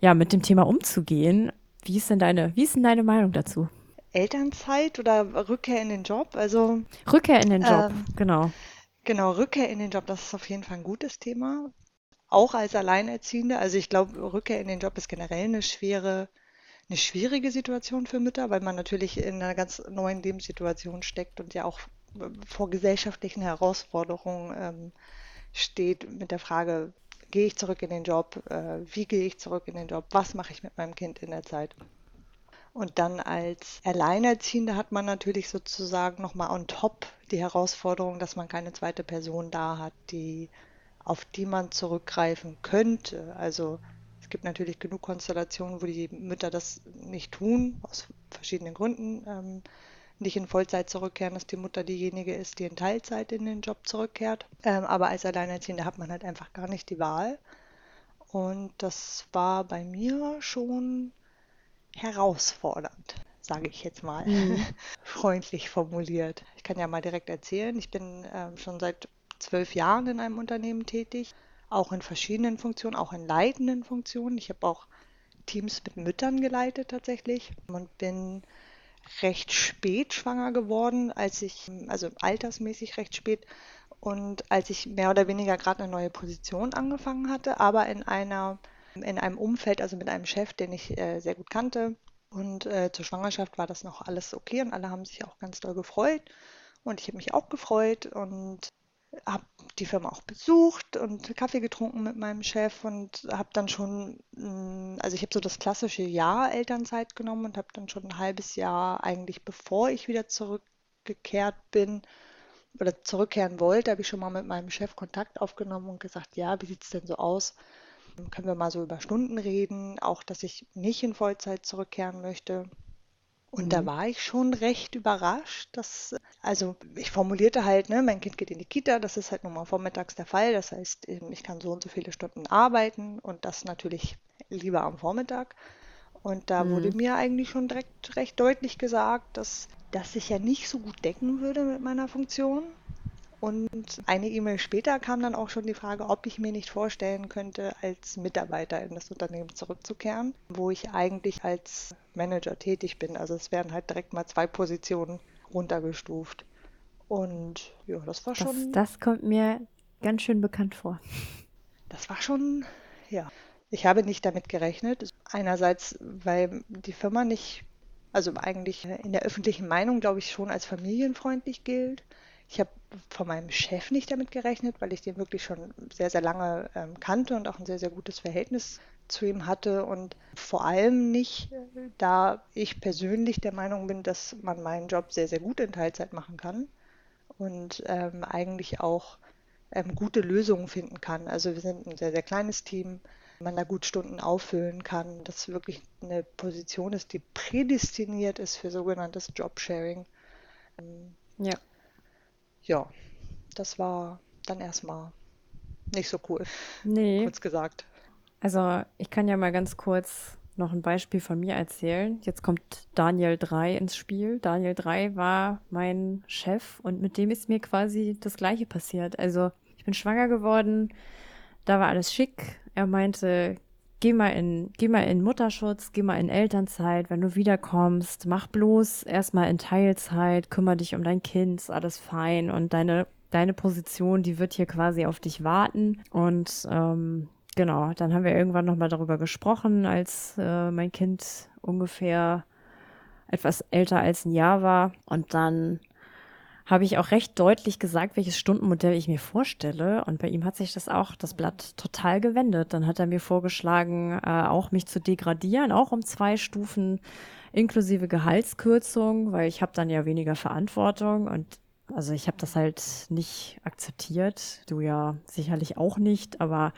[SPEAKER 2] ja, mit dem Thema umzugehen. Wie ist denn deine, wie ist denn deine Meinung dazu?
[SPEAKER 4] Elternzeit oder Rückkehr in den Job? Also
[SPEAKER 2] Rückkehr in den Job, ähm, genau.
[SPEAKER 4] Genau, Rückkehr in den Job, das ist auf jeden Fall ein gutes Thema. Auch als Alleinerziehende. Also ich glaube, Rückkehr in den Job ist generell eine schwere, eine schwierige Situation für Mütter, weil man natürlich in einer ganz neuen Lebenssituation steckt und ja auch vor gesellschaftlichen Herausforderungen ähm, steht mit der Frage, gehe ich zurück in den Job, äh, wie gehe ich zurück in den Job, was mache ich mit meinem Kind in der Zeit. Und dann als Alleinerziehende hat man natürlich sozusagen nochmal on top die Herausforderung, dass man keine zweite Person da hat, die, auf die man zurückgreifen könnte. Also es gibt natürlich genug Konstellationen, wo die Mütter das nicht tun, aus verschiedenen Gründen. Ähm, nicht in Vollzeit zurückkehren, dass die Mutter diejenige ist, die in Teilzeit in den Job zurückkehrt. Ähm, aber als Alleinerziehende hat man halt einfach gar nicht die Wahl. Und das war bei mir schon herausfordernd, sage ich jetzt mal, mhm. <laughs> freundlich formuliert. Ich kann ja mal direkt erzählen, ich bin äh, schon seit zwölf Jahren in einem Unternehmen tätig, auch in verschiedenen Funktionen, auch in leitenden Funktionen. Ich habe auch Teams mit Müttern geleitet tatsächlich und bin recht spät schwanger geworden, als ich, also altersmäßig recht spät, und als ich mehr oder weniger gerade eine neue Position angefangen hatte, aber in einer in einem Umfeld, also mit einem Chef, den ich äh, sehr gut kannte. Und äh, zur Schwangerschaft war das noch alles okay und alle haben sich auch ganz doll gefreut. Und ich habe mich auch gefreut und habe die Firma auch besucht und Kaffee getrunken mit meinem Chef und habe dann schon, mm, also ich habe so das klassische Jahr Elternzeit genommen und habe dann schon ein halbes Jahr eigentlich, bevor ich wieder zurückgekehrt bin oder zurückkehren wollte, habe ich schon mal mit meinem Chef Kontakt aufgenommen und gesagt, ja, wie sieht es denn so aus? können wir mal so über Stunden reden, auch dass ich nicht in Vollzeit zurückkehren möchte. Und mhm. da war ich schon recht überrascht, dass, also ich formulierte halt, ne, mein Kind geht in die Kita, das ist halt nun mal vormittags der Fall. Das heißt, ich kann so und so viele Stunden arbeiten und das natürlich lieber am Vormittag. Und da mhm. wurde mir eigentlich schon direkt recht deutlich gesagt, dass das sich ja nicht so gut decken würde mit meiner Funktion. Und eine E-Mail später kam dann auch schon die Frage, ob ich mir nicht vorstellen könnte, als Mitarbeiter in das Unternehmen zurückzukehren, wo ich eigentlich als Manager tätig bin. Also es werden halt direkt mal zwei Positionen runtergestuft. Und ja, das war schon.
[SPEAKER 2] Das, das kommt mir ganz schön bekannt vor.
[SPEAKER 4] Das war schon, ja. Ich habe nicht damit gerechnet. Einerseits, weil die Firma nicht, also eigentlich in der öffentlichen Meinung, glaube ich, schon als familienfreundlich gilt. Ich habe von meinem Chef nicht damit gerechnet, weil ich den wirklich schon sehr, sehr lange ähm, kannte und auch ein sehr, sehr gutes Verhältnis zu ihm hatte und vor allem nicht, da ich persönlich der Meinung bin, dass man meinen Job sehr, sehr gut in Teilzeit machen kann und ähm, eigentlich auch ähm, gute Lösungen finden kann. Also wir sind ein sehr, sehr kleines Team, man da gut Stunden auffüllen kann, dass wirklich eine Position ist, die prädestiniert ist für sogenanntes Jobsharing. Ähm, ja. Ja, das war dann erstmal nicht so cool. Nee. Kurz gesagt.
[SPEAKER 2] Also ich kann ja mal ganz kurz noch ein Beispiel von mir erzählen. Jetzt kommt Daniel 3 ins Spiel. Daniel 3 war mein Chef und mit dem ist mir quasi das gleiche passiert. Also ich bin schwanger geworden, da war alles schick. Er meinte, geh mal in, geh mal in Mutterschutz, geh mal in Elternzeit, wenn du wiederkommst, mach bloß erstmal in Teilzeit, kümmere dich um dein Kind, ist alles fein und deine, deine Position, die wird hier quasi auf dich warten. Und ähm, genau, dann haben wir irgendwann nochmal darüber gesprochen, als äh, mein Kind ungefähr etwas älter als ein Jahr war. Und dann habe ich auch recht deutlich gesagt, welches Stundenmodell ich mir vorstelle. Und bei ihm hat sich das auch, das Blatt total gewendet. Dann hat er mir vorgeschlagen, äh, auch mich zu degradieren, auch um zwei Stufen inklusive Gehaltskürzung, weil ich habe dann ja weniger Verantwortung und also ich habe das halt nicht akzeptiert, du ja sicherlich auch nicht, aber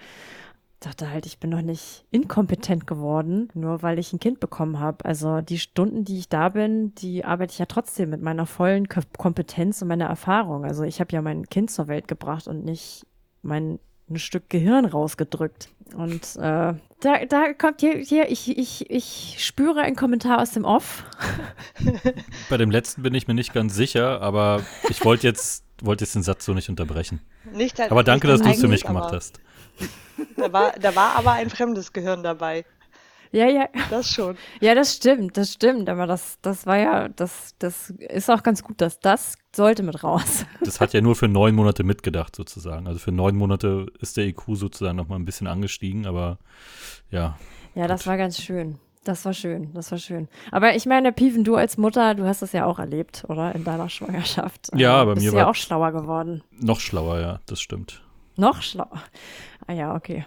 [SPEAKER 2] dachte halt, ich bin noch nicht inkompetent geworden, nur weil ich ein Kind bekommen habe. Also die Stunden, die ich da bin, die arbeite ich ja trotzdem mit meiner vollen Kompetenz und meiner Erfahrung. Also ich habe ja mein Kind zur Welt gebracht und nicht mein ein Stück Gehirn rausgedrückt. Und äh, da, da kommt hier, hier ich, ich, ich spüre einen Kommentar aus dem Off. <laughs>
[SPEAKER 1] Bei dem letzten bin ich mir nicht ganz sicher, aber ich wollte jetzt, wollte jetzt den Satz so nicht unterbrechen. Nicht, aber danke, dass du es für mich gemacht hast.
[SPEAKER 4] Da war, da war aber ein fremdes Gehirn dabei.
[SPEAKER 2] Ja, ja.
[SPEAKER 4] Das schon.
[SPEAKER 2] Ja, das stimmt, das stimmt. Aber das, das war ja, das, das ist auch ganz gut, dass das sollte mit raus.
[SPEAKER 1] Das hat ja nur für neun Monate mitgedacht, sozusagen. Also für neun Monate ist der IQ sozusagen nochmal ein bisschen angestiegen, aber ja.
[SPEAKER 2] Ja, das war ganz schön. Das war schön, das war schön. Aber ich meine, Piven, du als Mutter, du hast das ja auch erlebt, oder? In deiner Schwangerschaft.
[SPEAKER 1] Ja, aber
[SPEAKER 2] bist
[SPEAKER 1] mir
[SPEAKER 2] du ja auch schlauer geworden.
[SPEAKER 1] Noch schlauer, ja, das stimmt.
[SPEAKER 2] Noch schlauer. Ah ja, okay.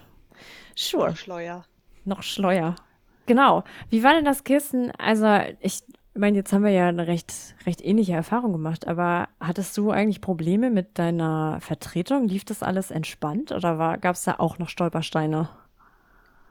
[SPEAKER 4] Sure. Noch schleuer.
[SPEAKER 2] Noch schleuer. Genau. Wie war denn das Kissen? Also, ich meine, jetzt haben wir ja eine recht, recht ähnliche Erfahrung gemacht, aber hattest du eigentlich Probleme mit deiner Vertretung? Lief das alles entspannt oder gab es da auch noch Stolpersteine?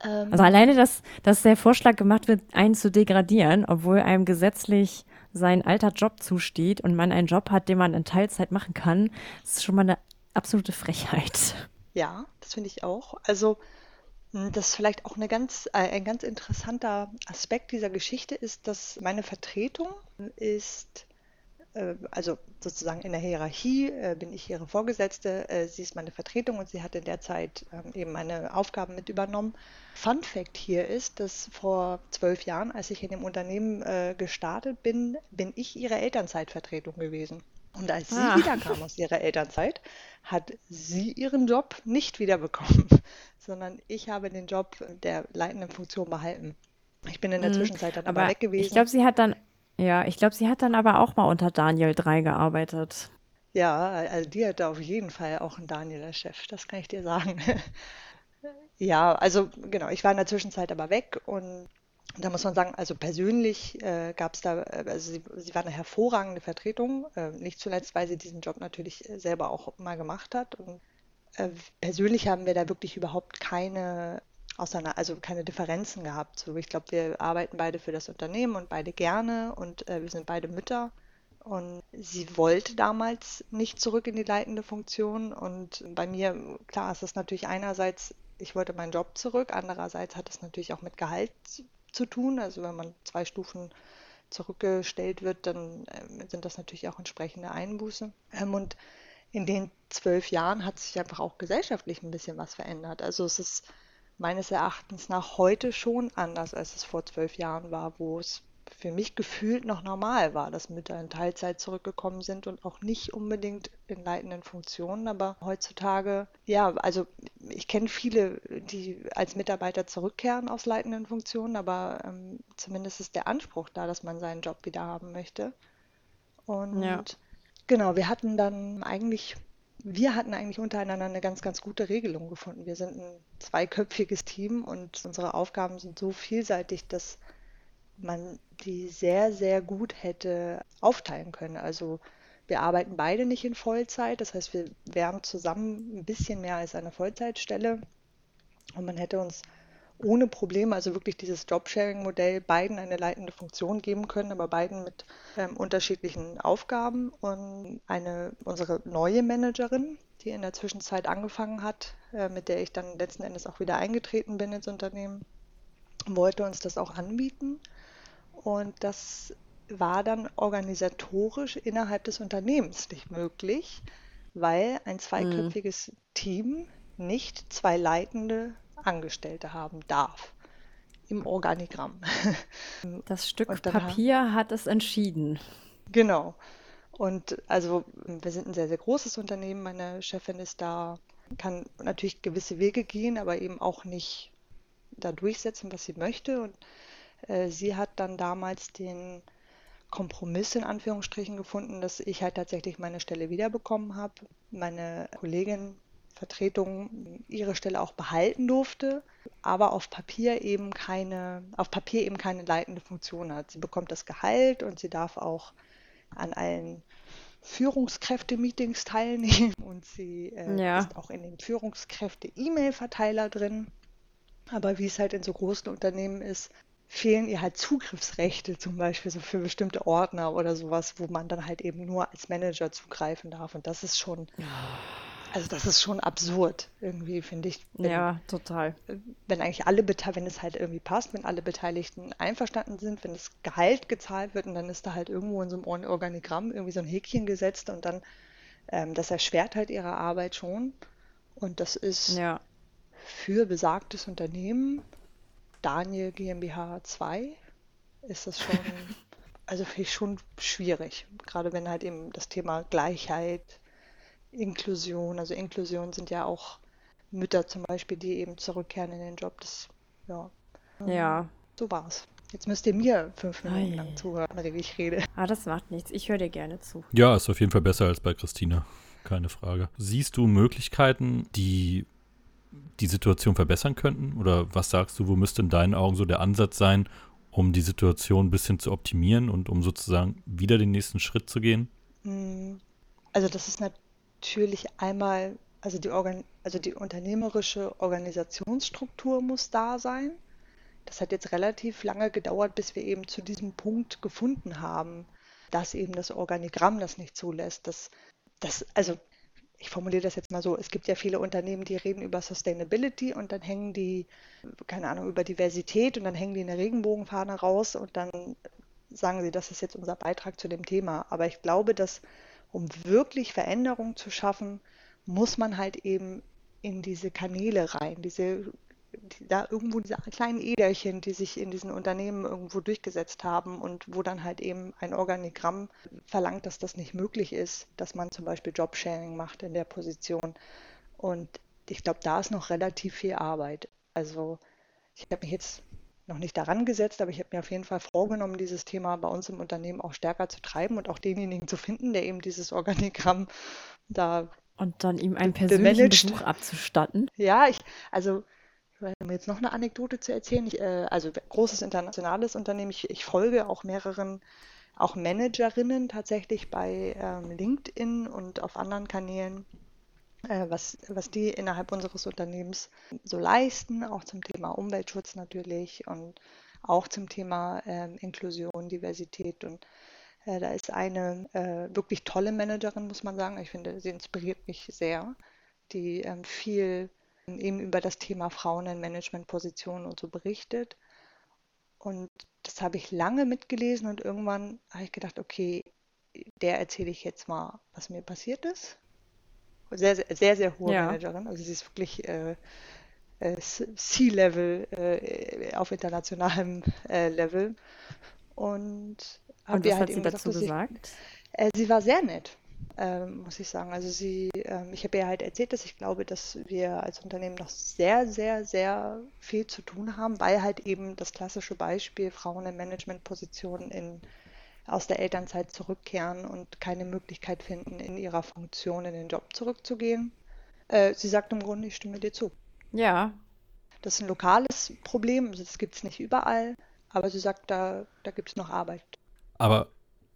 [SPEAKER 2] Ähm. Also alleine, dass, dass der Vorschlag gemacht wird, einen zu degradieren, obwohl einem gesetzlich sein alter Job zusteht und man einen Job hat, den man in Teilzeit machen kann, ist schon mal eine absolute Frechheit.
[SPEAKER 4] Ja, das finde ich auch. Also, hm, das ist vielleicht auch eine ganz, äh, ein ganz interessanter Aspekt dieser Geschichte ist, dass meine Vertretung ist, äh, also sozusagen in der Hierarchie äh, bin ich ihre Vorgesetzte, äh, sie ist meine Vertretung und sie hat in der Zeit ähm, eben meine Aufgaben mit übernommen. Fun Fact hier ist, dass vor zwölf Jahren, als ich in dem Unternehmen äh, gestartet bin, bin ich ihre Elternzeitvertretung gewesen. Und als sie ah. wiederkam aus ihrer Elternzeit, hat sie ihren Job nicht wiederbekommen, <laughs> sondern ich habe den Job der leitenden Funktion behalten. Ich bin in der mhm. Zwischenzeit dann aber, aber weg gewesen.
[SPEAKER 2] Ich glaube, sie hat dann, ja, ich glaube, sie hat dann aber auch mal unter Daniel 3 gearbeitet.
[SPEAKER 4] Ja, also die hatte auf jeden Fall auch einen Daniel als Chef, das kann ich dir sagen. <laughs> ja, also genau, ich war in der Zwischenzeit aber weg und da muss man sagen, also persönlich äh, gab es da, äh, also sie, sie, war eine hervorragende Vertretung, äh, nicht zuletzt, weil sie diesen Job natürlich äh, selber auch mal gemacht hat. Und äh, persönlich haben wir da wirklich überhaupt keine auseinander, also keine Differenzen gehabt. So, ich glaube, wir arbeiten beide für das Unternehmen und beide gerne und äh, wir sind beide Mütter. Und sie wollte damals nicht zurück in die leitende Funktion. Und bei mir, klar, ist das natürlich einerseits, ich wollte meinen Job zurück, andererseits hat es natürlich auch mit Gehalt zu tun. Also wenn man zwei Stufen zurückgestellt wird, dann äh, sind das natürlich auch entsprechende Einbußen. Ähm, und in den zwölf Jahren hat sich einfach auch gesellschaftlich ein bisschen was verändert. Also es ist meines Erachtens nach heute schon anders, als es vor zwölf Jahren war, wo es für mich gefühlt noch normal war, dass Mütter in Teilzeit zurückgekommen sind und auch nicht unbedingt in leitenden Funktionen. Aber heutzutage, ja, also ich kenne viele, die als Mitarbeiter zurückkehren aus leitenden Funktionen, aber ähm, zumindest ist der Anspruch da, dass man seinen Job wieder haben möchte. Und ja. genau, wir hatten dann eigentlich wir hatten eigentlich untereinander eine ganz, ganz gute Regelung gefunden. Wir sind ein zweiköpfiges Team und unsere Aufgaben sind so vielseitig, dass man die sehr, sehr gut hätte aufteilen können. Also Wir arbeiten beide nicht in Vollzeit, das heißt, wir wären zusammen ein bisschen mehr als eine Vollzeitstelle. Und man hätte uns ohne Probleme, also wirklich dieses Jobsharing-Modell, beiden eine leitende Funktion geben können, aber beiden mit ähm, unterschiedlichen Aufgaben. Und eine, unsere neue Managerin, die in der Zwischenzeit angefangen hat, äh, mit der ich dann letzten Endes auch wieder eingetreten bin ins Unternehmen, wollte uns das auch anbieten. Und das war dann organisatorisch innerhalb des Unternehmens nicht möglich, weil ein zweiköpfiges mhm. Team nicht zwei leitende Angestellte haben darf im Organigramm. <laughs>
[SPEAKER 2] Das Stück Papier hat es entschieden.
[SPEAKER 4] Genau. Und also wir sind ein sehr, sehr großes Unternehmen. Meine Chefin ist da, kann natürlich gewisse Wege gehen, aber eben auch nicht da durchsetzen, was sie möchte. Und sie hat dann damals den Kompromiss in Anführungsstrichen gefunden, dass ich halt tatsächlich meine Stelle wiederbekommen habe. Meine Kollegin Vertretung ihre Stelle auch behalten durfte, aber auf Papier eben keine, auf Papier eben keine leitende Funktion hat. Sie bekommt das Gehalt und sie darf auch an allen Führungskräfte-Meetings teilnehmen <laughs> und sie äh, ja. ist auch in den Führungskräfte-E-Mail-Verteiler drin. Aber wie es halt in so großen Unternehmen ist, fehlen ihr halt Zugriffsrechte, zum Beispiel so für bestimmte Ordner oder sowas, wo man dann halt eben nur als Manager zugreifen darf. Und das ist schon, also das ist schon absurd irgendwie, finde ich.
[SPEAKER 2] Wenn, ja, total.
[SPEAKER 4] Wenn eigentlich alle Beteiligten, wenn es halt irgendwie passt, wenn alle Beteiligten einverstanden sind, wenn das Gehalt gezahlt wird und dann ist da halt irgendwo in so einem Organigramm irgendwie so ein Häkchen gesetzt und dann, ähm, das erschwert halt ihre Arbeit schon. Und das ist ja. für besagtes Unternehmen Daniel GmbH 2 ist das schon, <laughs> also finde ich schon schwierig. Gerade wenn halt eben das Thema Gleichheit, Inklusion, also Inklusion sind ja auch Mütter zum Beispiel, die eben zurückkehren in den Job. Das, ja.
[SPEAKER 2] Ja.
[SPEAKER 4] So war's. Jetzt müsst ihr mir fünf Minuten Ei. lang zuhören, wenn ich rede.
[SPEAKER 2] Ah, das macht nichts. Ich höre dir gerne zu.
[SPEAKER 1] Ja, ist auf jeden Fall besser als bei Christina. Keine Frage. Siehst du Möglichkeiten, die die Situation verbessern könnten? Oder was sagst du, wo müsste in deinen Augen so der Ansatz sein, um die Situation ein bisschen zu optimieren und um sozusagen wieder den nächsten Schritt zu gehen?
[SPEAKER 4] Hm, also das ist natürlich einmal, also die, Organ also die unternehmerische Organisationsstruktur muss da sein. Das hat jetzt relativ lange gedauert, bis wir eben zu diesem Punkt gefunden haben, dass eben das Organigramm das nicht zulässt. Das, das, also ich formuliere das jetzt mal so, es gibt ja viele Unternehmen, die reden über Sustainability und dann hängen die, keine Ahnung, über Diversität und dann hängen die eine Regenbogenfahne raus und dann sagen sie, das ist jetzt unser Beitrag zu dem Thema. Aber ich glaube, dass um wirklich Veränderung zu schaffen, muss man halt eben in diese Kanäle rein, diese da irgendwo diese kleinen Äderchen, die sich in diesen Unternehmen irgendwo durchgesetzt haben und wo dann halt eben ein Organigramm verlangt, dass das nicht möglich ist, dass man zum Beispiel Jobsharing macht in der Position. Und ich glaube, da ist noch relativ viel Arbeit. Also ich habe mich jetzt noch nicht daran gesetzt, aber ich habe mir auf jeden Fall vorgenommen, dieses Thema bei uns im Unternehmen auch stärker zu treiben und auch denjenigen zu finden, der eben dieses Organigramm da
[SPEAKER 2] und dann ihm einen persönlichen Besuch abzustatten.
[SPEAKER 4] Ja, ich, also um jetzt noch eine Anekdote zu erzählen, ich, äh, also großes internationales Unternehmen, ich, ich, folge auch mehreren, auch Managerinnen tatsächlich bei ähm, LinkedIn und auf anderen Kanälen, äh, was, was die innerhalb unseres Unternehmens so leisten, auch zum Thema Umweltschutz natürlich und auch zum Thema äh, Inklusion, Diversität und äh, da ist eine äh, wirklich tolle Managerin, muss man sagen. Ich finde, sie inspiriert mich sehr, die ähm, viel eben über das Thema Frauen in Managementpositionen und so berichtet. Und das habe ich lange mitgelesen und irgendwann habe ich gedacht, okay, der erzähle ich jetzt mal, was mir passiert ist. Sehr, sehr, sehr, sehr hohe ja. Managerin. Also sie ist wirklich äh, äh, C-Level äh, auf internationalem äh, Level. Und
[SPEAKER 2] habe ihr halt hat sie dazu gesagt? gesagt?
[SPEAKER 4] Äh, sie war sehr nett ähm, muss ich sagen. Also sie, ähm, ich habe ihr halt erzählt, dass ich glaube, dass wir als Unternehmen noch sehr, sehr, sehr viel zu tun haben, weil halt eben das klassische Beispiel Frauen in Managementpositionen in, aus der Elternzeit zurückkehren und keine Möglichkeit finden, in ihrer Funktion in den Job zurückzugehen. Äh, sie sagt im Grunde, ich stimme dir zu.
[SPEAKER 2] Ja.
[SPEAKER 4] Das ist ein lokales Problem, also das gibt es nicht überall, aber sie sagt, da, da gibt es noch Arbeit.
[SPEAKER 1] Aber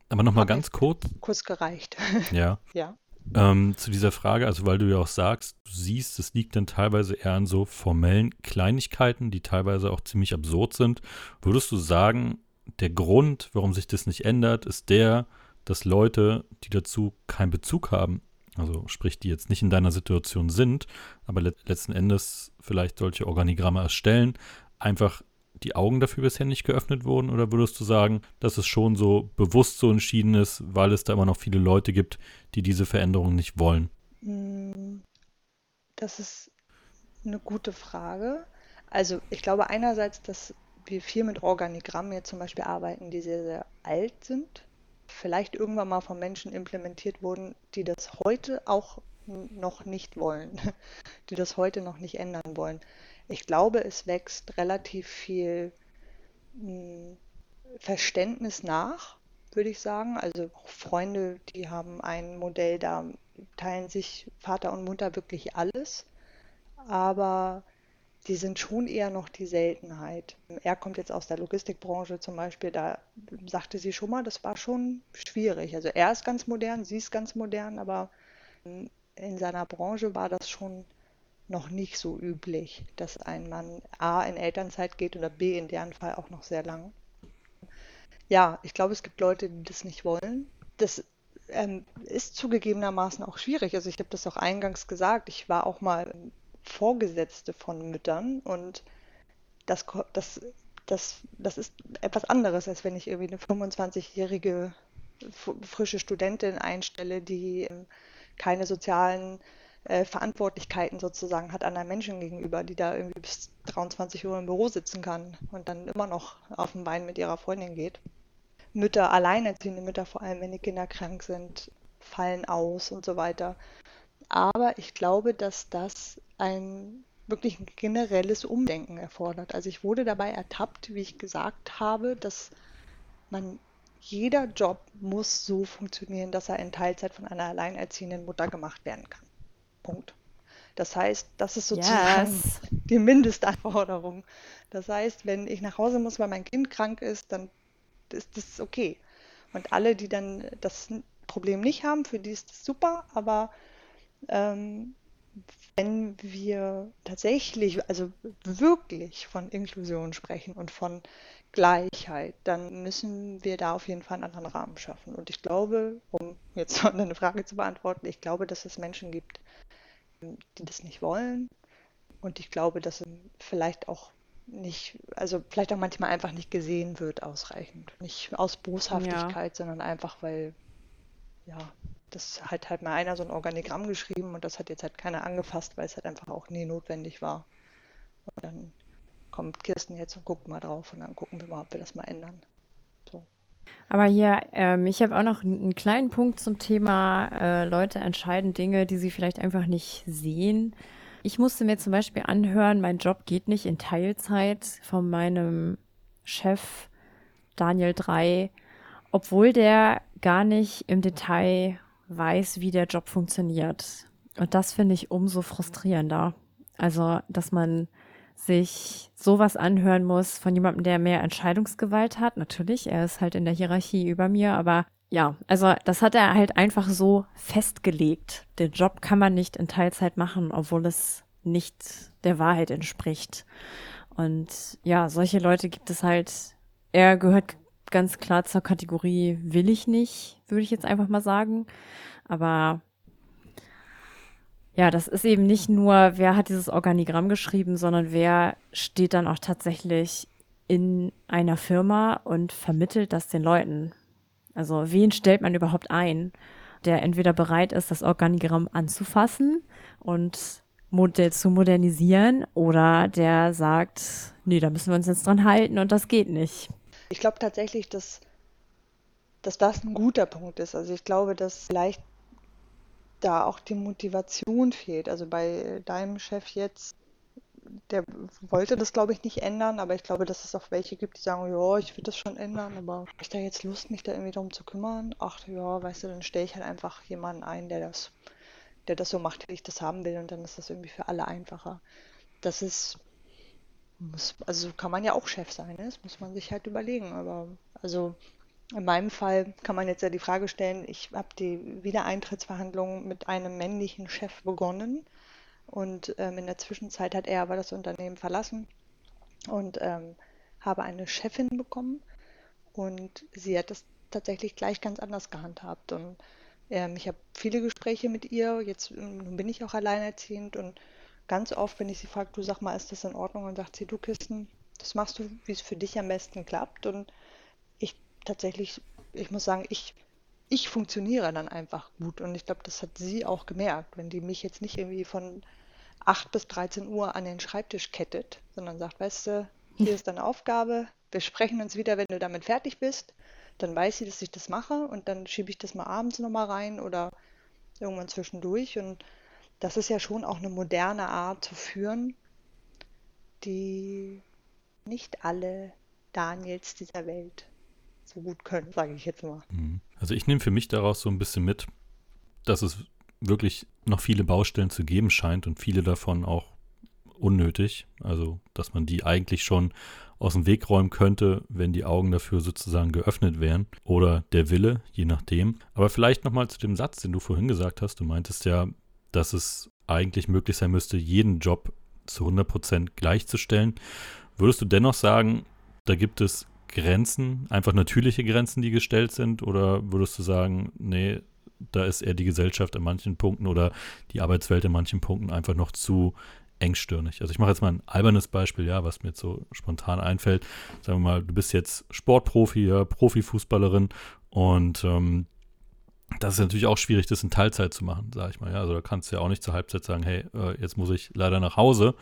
[SPEAKER 1] Aber nochmal ganz kurz.
[SPEAKER 4] Kurz gereicht. <laughs>
[SPEAKER 1] Ja.
[SPEAKER 4] ja.
[SPEAKER 1] Ähm, zu dieser Frage, also weil du ja auch sagst, du siehst, es liegt dann teilweise eher an so formellen Kleinigkeiten, die teilweise auch ziemlich absurd sind. Würdest du sagen, der Grund, warum sich das nicht ändert, ist der, dass Leute, die dazu keinen Bezug haben, also sprich, die jetzt nicht in deiner Situation sind, aber le letzten Endes vielleicht solche Organigramme erstellen, einfach die Augen dafür bisher nicht geöffnet wurden? Oder würdest du sagen, dass es schon so bewusst so entschieden ist, weil es da immer noch viele Leute gibt, die diese Veränderungen nicht wollen?
[SPEAKER 4] Hm, das ist eine gute Frage. Also ich glaube einerseits, dass wir viel mit Organigrammen jetzt zum Beispiel arbeiten, die sehr, sehr alt sind. Vielleicht irgendwann mal von Menschen implementiert wurden, die das heute auch noch nicht wollen, <laughs> die das heute noch nicht ändern wollen. Ich glaube, es wächst relativ viel hm, Verständnis nach, würde ich sagen. Also Freunde, die haben ein Modell, da teilen sich Vater und Mutter wirklich alles. Aber die sind schon eher noch die Seltenheit. Er kommt jetzt aus der Logistikbranche zum Beispiel, da sagte sie schon mal, das war schon schwierig. Also er ist ganz modern, sie ist ganz modern, aber in seiner Branche war das schon noch nicht so üblich, dass ein Mann A in Elternzeit geht oder B in deren Fall auch noch sehr lang. Ja, ich glaube, es gibt Leute, die das nicht wollen. Das ähm, ist zugegebenermaßen auch schwierig. Also ich habe das auch eingangs gesagt. Ich war auch mal Vorgesetzte von Müttern und das, das, das, das ist etwas anderes, als wenn ich irgendwie eine 25-jährige frische Studentin einstelle, die ähm, keine sozialen äh, Verantwortlichkeiten sozusagen hat anderen Menschen gegenüber, die da irgendwie bis 23 Uhr im Büro sitzen kann und dann immer noch auf den Wein mit ihrer Freundin geht. Mütter, alleinerziehende Mütter, vor allem wenn die Kinder krank sind, fallen aus und so weiter. Aber ich glaube, dass das ein wirklich ein generelles Umdenken erfordert. Also ich wurde dabei ertappt, wie ich gesagt habe, dass man jeder Job muss so funktionieren, dass er in Teilzeit von einer alleinerziehenden Mutter gemacht werden kann. Punkt. Das heißt, das ist sozusagen yes. <laughs> die Mindestanforderung. Das heißt, wenn ich nach Hause muss, weil mein Kind krank ist, dann ist das okay. Und alle, die dann das Problem nicht haben, für die ist das super, aber ähm, wenn wir tatsächlich, also wirklich von Inklusion sprechen und von Gleichheit, dann müssen wir da auf jeden Fall einen anderen Rahmen schaffen. Und ich glaube, um jetzt <laughs> eine Frage zu beantworten, ich glaube, dass es Menschen gibt, die das nicht wollen. Und ich glaube, dass vielleicht auch nicht, also vielleicht auch manchmal einfach nicht gesehen wird ausreichend. Nicht aus Boshaftigkeit, ja. sondern einfach, weil, ja, das hat halt mal einer so ein Organigramm geschrieben und das hat jetzt halt keiner angefasst, weil es halt einfach auch nie notwendig war. Und dann kommt Kirsten jetzt und guckt mal drauf und dann gucken wir mal, ob wir das mal ändern.
[SPEAKER 2] Aber hier, ähm, ich habe auch noch einen kleinen Punkt zum Thema, äh, Leute entscheiden Dinge, die sie vielleicht einfach nicht sehen. Ich musste mir zum Beispiel anhören, mein Job geht nicht in Teilzeit von meinem Chef Daniel 3, obwohl der gar nicht im Detail weiß, wie der Job funktioniert. Und das finde ich umso frustrierender. Also, dass man sich sowas anhören muss von jemandem, der mehr Entscheidungsgewalt hat. Natürlich, er ist halt in der Hierarchie über mir, aber ja, also das hat er halt einfach so festgelegt. Den Job kann man nicht in Teilzeit machen, obwohl es nicht der Wahrheit entspricht. Und ja, solche Leute gibt es halt. Er gehört ganz klar zur Kategorie will ich nicht, würde ich jetzt einfach mal sagen. Aber ja, das ist eben nicht nur, wer hat dieses Organigramm geschrieben, sondern wer steht dann auch tatsächlich in einer Firma und vermittelt das den Leuten. Also wen stellt man überhaupt ein, der entweder bereit ist, das Organigramm anzufassen und Modell zu modernisieren oder der sagt, nee, da müssen wir uns jetzt dran halten und das geht nicht.
[SPEAKER 4] Ich glaube tatsächlich, dass, dass das ein guter Punkt ist. Also ich glaube, dass vielleicht da auch die Motivation fehlt. Also bei deinem Chef jetzt, der wollte das, glaube ich, nicht ändern, aber ich glaube, dass es auch welche gibt, die sagen, ja, ich will das schon ändern, aber habe ich da jetzt Lust, mich da irgendwie darum zu kümmern? Ach ja, weißt du, dann stelle ich halt einfach jemanden ein, der das, der das so macht, wie ich das haben will und dann ist das irgendwie für alle einfacher. Das ist, muss, also kann man ja auch Chef sein, ne? das muss man sich halt überlegen, aber also in meinem Fall kann man jetzt ja die Frage stellen, ich habe die Wiedereintrittsverhandlungen mit einem männlichen Chef begonnen und ähm, in der Zwischenzeit hat er aber das Unternehmen verlassen und ähm, habe eine Chefin bekommen und sie hat das tatsächlich gleich ganz anders gehandhabt und ähm, ich habe viele Gespräche mit ihr, jetzt ähm, bin ich auch alleinerziehend und ganz oft, wenn ich sie frage, du sag mal, ist das in Ordnung? Und sagt sie, du Kisten, das machst du, wie es für dich am besten klappt und tatsächlich, ich muss sagen, ich, ich funktioniere dann einfach gut. Und ich glaube, das hat sie auch gemerkt, wenn die mich jetzt nicht irgendwie von 8 bis 13 Uhr an den Schreibtisch kettet, sondern sagt, weißt du, hier ist deine Aufgabe, wir sprechen uns wieder, wenn du damit fertig bist. Dann weiß sie, dass ich das mache und dann schiebe ich das mal abends nochmal rein oder irgendwann zwischendurch. Und das ist ja schon auch eine moderne Art zu führen, die nicht alle Daniels dieser Welt so gut können, sage ich jetzt mal.
[SPEAKER 1] Mhm. Also ich nehme für mich daraus so ein bisschen mit, dass es wirklich noch viele Baustellen zu geben scheint und viele davon auch unnötig. Also, dass man die eigentlich schon aus dem Weg räumen könnte, wenn die Augen dafür sozusagen geöffnet wären. Oder der Wille, je nachdem. Aber vielleicht nochmal zu dem Satz, den du vorhin gesagt hast. Du meintest ja, dass es eigentlich möglich sein müsste, jeden Job zu 100% gleichzustellen. Würdest du dennoch sagen, da gibt es Grenzen, einfach natürliche Grenzen, die gestellt sind? Oder würdest du sagen, nee, da ist eher die Gesellschaft in manchen Punkten oder die Arbeitswelt in manchen Punkten einfach noch zu engstirnig. Also ich mache jetzt mal ein albernes Beispiel, ja, was mir jetzt so spontan einfällt. Sagen wir mal, du bist jetzt Sportprofi, ja, Profifußballerin und ähm, das ist natürlich auch schwierig, das in Teilzeit zu machen, sage ich mal. Ja, also da kannst du ja auch nicht zur Halbzeit sagen, hey, äh, jetzt muss ich leider nach Hause.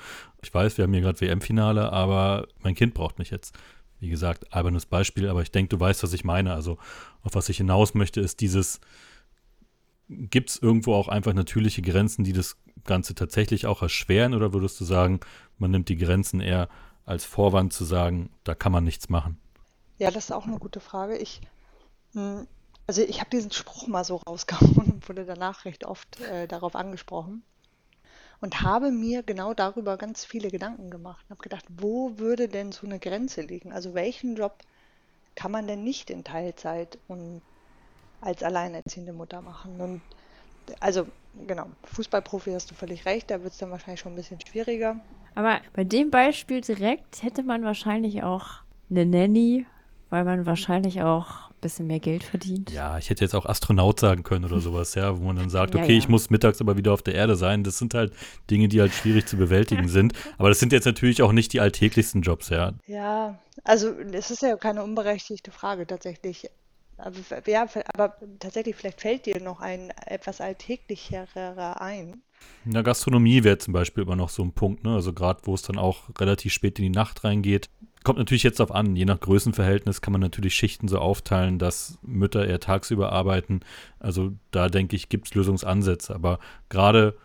[SPEAKER 1] Ich weiß, wir haben hier gerade WM-Finale, aber mein Kind braucht mich jetzt. Wie gesagt, albernes Beispiel, aber ich denke, du weißt, was ich meine. Also auf was ich hinaus möchte, ist dieses, gibt es irgendwo auch einfach natürliche Grenzen, die das Ganze tatsächlich auch erschweren? Oder würdest du sagen, man nimmt die Grenzen eher als Vorwand zu sagen, da kann man nichts machen?
[SPEAKER 4] Ja, das ist auch eine gute Frage. Ich, hm, also ich habe diesen Spruch mal so rausgehauen und <laughs> wurde danach recht oft äh, darauf angesprochen und habe mir genau darüber ganz viele Gedanken gemacht. Habe gedacht, wo würde denn so eine Grenze liegen? Also welchen Job kann man denn nicht in Teilzeit und als alleinerziehende Mutter machen? Und also genau, Fußballprofi hast du völlig recht, da wird es dann wahrscheinlich schon ein bisschen schwieriger.
[SPEAKER 2] Aber bei dem Beispiel direkt hätte man wahrscheinlich auch eine Nanny, weil man wahrscheinlich auch ein bisschen mehr Geld verdient.
[SPEAKER 1] Ja, ich hätte jetzt auch Astronaut sagen können oder sowas, ja, wo man dann sagt, <laughs>
[SPEAKER 2] Ja,
[SPEAKER 1] okay,
[SPEAKER 2] ja.
[SPEAKER 1] ich muss mittags aber wieder auf der Erde sein. Das sind halt Dinge, die halt schwierig zu bewältigen <laughs> sind. Aber das sind jetzt natürlich auch nicht die alltäglichsten Jobs, ja.
[SPEAKER 4] Ja, also es ist ja keine unberechtigte Frage tatsächlich. Aber, ja, aber tatsächlich, vielleicht fällt dir noch ein etwas alltäglicherer ein.
[SPEAKER 1] In der Gastronomie wäre zum Beispiel immer noch so ein Punkt, ne? Also gerade, wo es dann auch relativ spät in die Nacht reingeht. Kommt natürlich jetzt auf an, je nach Größenverhältnis kann man natürlich Schichten so aufteilen, dass Mütter eher tagsüber arbeiten. Also da denke ich, gibt es Lösungsansätze. Aber gerade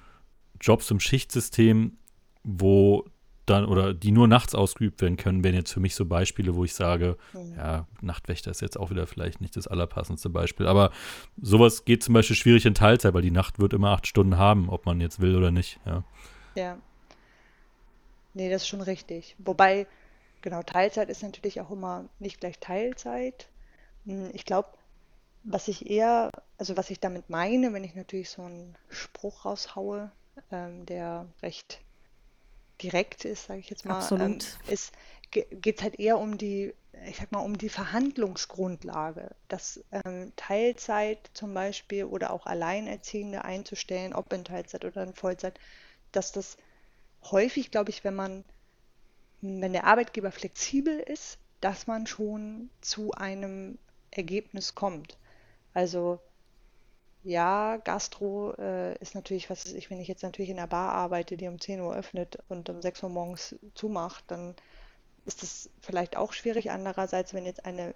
[SPEAKER 1] Jobs im Schichtsystem, wo dann oder die nur nachts ausgeübt werden können, wären jetzt für mich so Beispiele, wo ich sage,
[SPEAKER 4] Mhm.
[SPEAKER 1] ja, Nachtwächter ist jetzt auch wieder vielleicht nicht das allerpassendste Beispiel. Aber sowas geht zum Beispiel schwierig in Teilzeit, weil die Nacht wird immer acht Stunden haben, ob man jetzt will oder nicht. Ja.
[SPEAKER 4] Ja. Nee, das ist schon richtig. Wobei, genau, Teilzeit ist natürlich auch immer nicht gleich Teilzeit. Hm, Ich glaube, was ich eher, also was ich damit meine, wenn ich natürlich so einen Spruch raushaue, ähm, der recht direkt ist, sage ich jetzt mal, ähm, ist, geht es halt eher um die, ich sag mal, um die Verhandlungsgrundlage, dass ähm, Teilzeit zum Beispiel oder auch Alleinerziehende einzustellen, ob in Teilzeit oder in Vollzeit, dass das häufig, glaube ich, wenn man, wenn der Arbeitgeber flexibel ist, dass man schon zu einem Ergebnis kommt. Also ja, Gastro äh, ist natürlich, was weiß ich, wenn ich jetzt natürlich in einer Bar arbeite, die um 10 Uhr öffnet und um 6 Uhr morgens zumacht, dann ist das vielleicht auch schwierig. Andererseits, wenn jetzt eine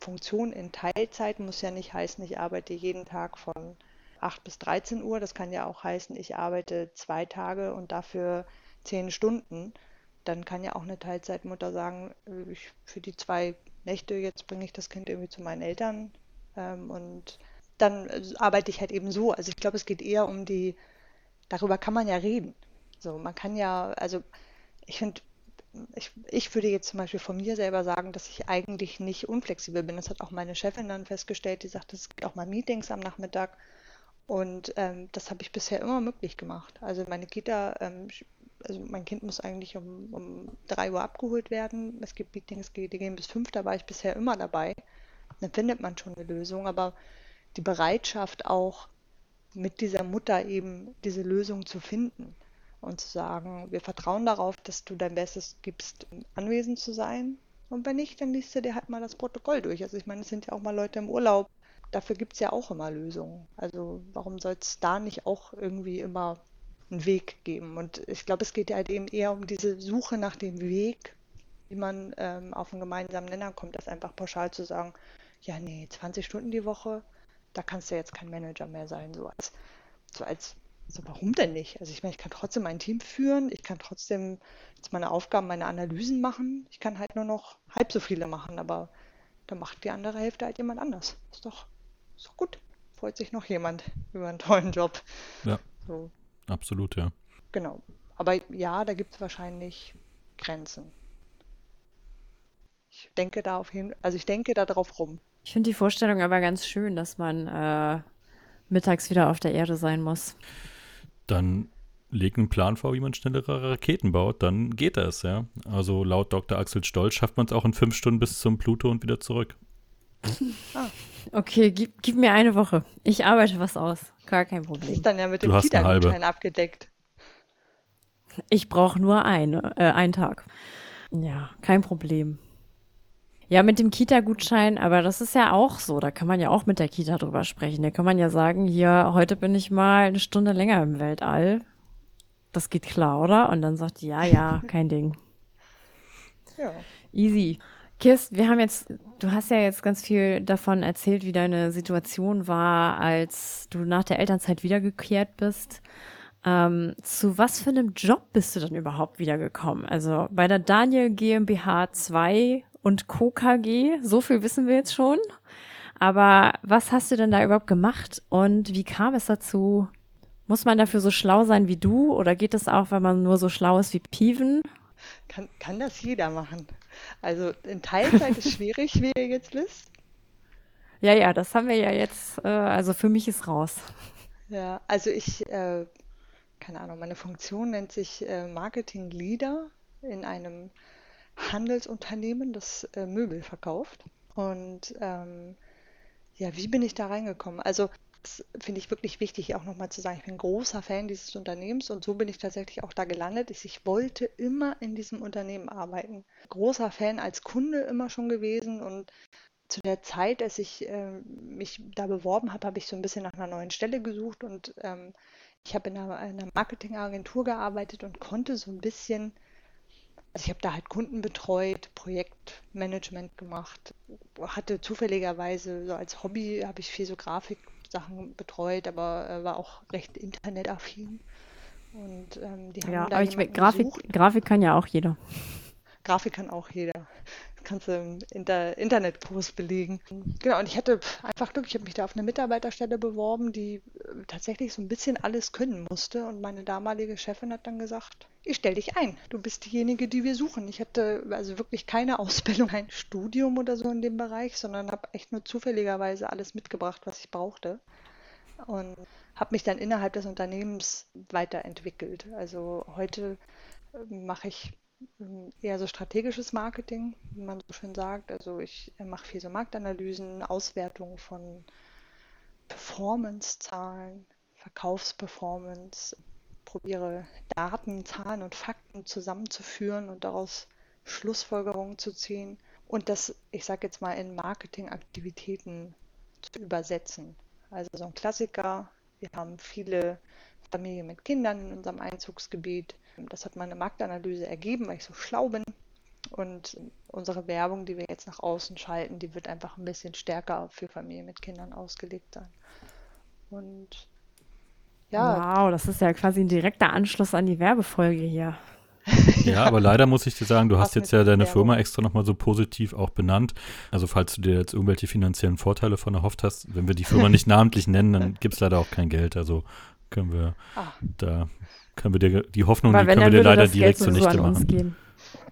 [SPEAKER 4] Funktion in Teilzeit, muss ja nicht heißen, ich arbeite jeden Tag von 8 bis 13 Uhr. Das kann ja auch heißen, ich arbeite zwei Tage und dafür 10 Stunden. Dann kann ja auch eine Teilzeitmutter sagen, äh, ich, für die zwei Nächte, jetzt bringe ich das Kind irgendwie zu meinen Eltern ähm, und dann äh, arbeite ich halt eben so. Also ich glaube, es geht eher um die, darüber kann man ja reden. So, man kann ja, also ich finde, ich, ich würde jetzt zum Beispiel von mir selber sagen, dass ich eigentlich nicht unflexibel bin. Das hat auch meine Chefin dann festgestellt, die sagt, es gibt auch mal Meetings am Nachmittag. Und ähm, das habe ich bisher immer möglich gemacht. Also meine Kita, ähm, also mein Kind muss eigentlich um, um 3 Uhr abgeholt werden. Es gibt Meetings, die gehen bis 5, da war ich bisher immer dabei. Dann findet man schon eine Lösung. Aber die Bereitschaft auch mit dieser Mutter eben diese Lösung zu finden und zu sagen, wir vertrauen darauf, dass du dein Bestes gibst, anwesend zu sein. Und wenn nicht, dann liest du dir halt mal das Protokoll durch. Also ich meine, es sind ja auch mal Leute im Urlaub. Dafür gibt es ja auch immer Lösungen. Also warum soll es da nicht auch irgendwie immer einen Weg geben? Und ich glaube, es geht ja halt eben eher um diese Suche nach dem Weg, wie man ähm, auf einen gemeinsamen Nenner kommt, das einfach pauschal zu sagen, ja, nee, 20 Stunden die Woche, da kannst du jetzt kein Manager mehr sein, so als, so als so, warum denn nicht? Also ich meine, ich kann trotzdem mein Team führen, ich kann trotzdem jetzt meine Aufgaben, meine Analysen machen. Ich kann halt nur noch halb so viele machen, aber dann macht die andere Hälfte halt jemand anders. Ist doch, ist doch gut. Freut sich noch jemand über einen tollen Job.
[SPEAKER 1] Ja. So. Absolut, ja.
[SPEAKER 4] Genau. Aber ja, da gibt es wahrscheinlich Grenzen. Ich denke da auf jeden also ich denke da drauf rum.
[SPEAKER 2] Ich finde die Vorstellung aber ganz schön, dass man äh, mittags wieder auf der Erde sein muss.
[SPEAKER 1] Dann leg einen Plan vor, wie man schnellere Raketen baut, dann geht das, ja. Also laut Dr. Axel Stolz schafft man es auch in fünf Stunden bis zum Pluto und wieder zurück.
[SPEAKER 2] Ah. Okay, gib, gib, mir eine Woche. Ich arbeite was aus. Gar kein Problem.
[SPEAKER 4] Ist dann ja mit dem Kita-Gutschein abgedeckt.
[SPEAKER 2] Ich brauche nur eine, äh, einen Tag. Ja, kein Problem. Ja, mit dem Kita-Gutschein, aber das ist ja auch so. Da kann man ja auch mit der Kita drüber sprechen. Da kann man ja sagen, hier, heute bin ich mal eine Stunde länger im Weltall. Das geht klar, oder? Und dann sagt die, ja, ja, kein Ding. Ja. Easy. Kirst, wir haben jetzt, du hast ja jetzt ganz viel davon erzählt, wie deine Situation war, als du nach der Elternzeit wiedergekehrt bist. Ähm, zu was für einem Job bist du dann überhaupt wiedergekommen? Also bei der Daniel GmbH 2 und Co. KG. So viel wissen wir jetzt schon. Aber was hast du denn da überhaupt gemacht und wie kam es dazu? Muss man dafür so schlau sein wie du oder geht es auch, wenn man nur so schlau ist wie Piven?
[SPEAKER 4] Kann, kann das jeder machen. Also in Teilzeit ist schwierig, wie ihr jetzt wisst. <laughs>
[SPEAKER 2] Ja, ja, das haben wir ja jetzt, äh, also für mich ist raus.
[SPEAKER 4] Ja, also ich, äh, keine Ahnung, meine Funktion nennt sich äh, Marketing Leader in einem Handelsunternehmen, das äh, Möbel verkauft. Und ähm, ja, wie bin ich da reingekommen? Also das finde ich wirklich wichtig, auch nochmal zu sagen, ich bin großer Fan dieses Unternehmens und so bin ich tatsächlich auch da gelandet. Ich wollte immer in diesem Unternehmen arbeiten. Großer Fan als Kunde immer schon gewesen und zu der Zeit, als ich äh, mich da beworben habe, habe ich so ein bisschen nach einer neuen Stelle gesucht und ähm, ich habe in einer, einer Marketingagentur gearbeitet und konnte so ein bisschen also ich habe da halt Kunden betreut, Projektmanagement gemacht, hatte zufälligerweise so als Hobby habe ich viel so Grafiksachen betreut, aber äh, war auch recht internetaffin. Und ähm, die haben
[SPEAKER 2] ja,
[SPEAKER 4] da
[SPEAKER 2] aber ich, Grafik, Grafik kann ja auch jeder.
[SPEAKER 4] Grafik kann auch jeder kannst du im Inter Internetkurs belegen. Genau, und ich hatte einfach Glück, ich habe mich da auf eine Mitarbeiterstelle beworben, die äh, tatsächlich so ein bisschen alles können musste. Und meine damalige Chefin hat dann gesagt, ich stelle dich ein, du bist diejenige, die wir suchen. Ich hatte also wirklich keine <laughs> Ausbildung, kein Studium oder so in dem Bereich, sondern habe echt nur zufälligerweise alles mitgebracht, was ich brauchte. Und habe mich dann innerhalb des Unternehmens weiterentwickelt. Also heute äh, mache ich eher so strategisches Marketing, wie man so schön sagt. Also ich mache viel so Marktanalysen, Auswertungen von Performance-Zahlen, Verkaufsperformance, probiere Daten, Zahlen und Fakten zusammenzuführen und daraus Schlussfolgerungen zu ziehen und das, ich sage jetzt mal, in Marketingaktivitäten zu übersetzen. Also so ein Klassiker, wir haben viele Familien mit Kindern in unserem Einzugsgebiet das hat meine Marktanalyse ergeben, weil ich so schlau bin. Und unsere Werbung, die wir jetzt nach außen schalten, die wird einfach ein bisschen stärker für Familien mit Kindern ausgelegt sein. Und
[SPEAKER 2] ja. Wow, das ist ja quasi ein direkter Anschluss an die Werbefolge hier. <laughs>
[SPEAKER 1] ja, aber leider muss ich dir sagen, du hast jetzt ja deine Firma extra nochmal so positiv auch benannt. Also falls du dir jetzt irgendwelche finanziellen Vorteile von erhofft hast, wenn wir die Firma nicht <laughs> namentlich nennen, dann gibt es leider auch kein Geld. Also können wir ah. da können wir dir die Hoffnung, die können wir dir leider direkt zunichte machen. Gehen.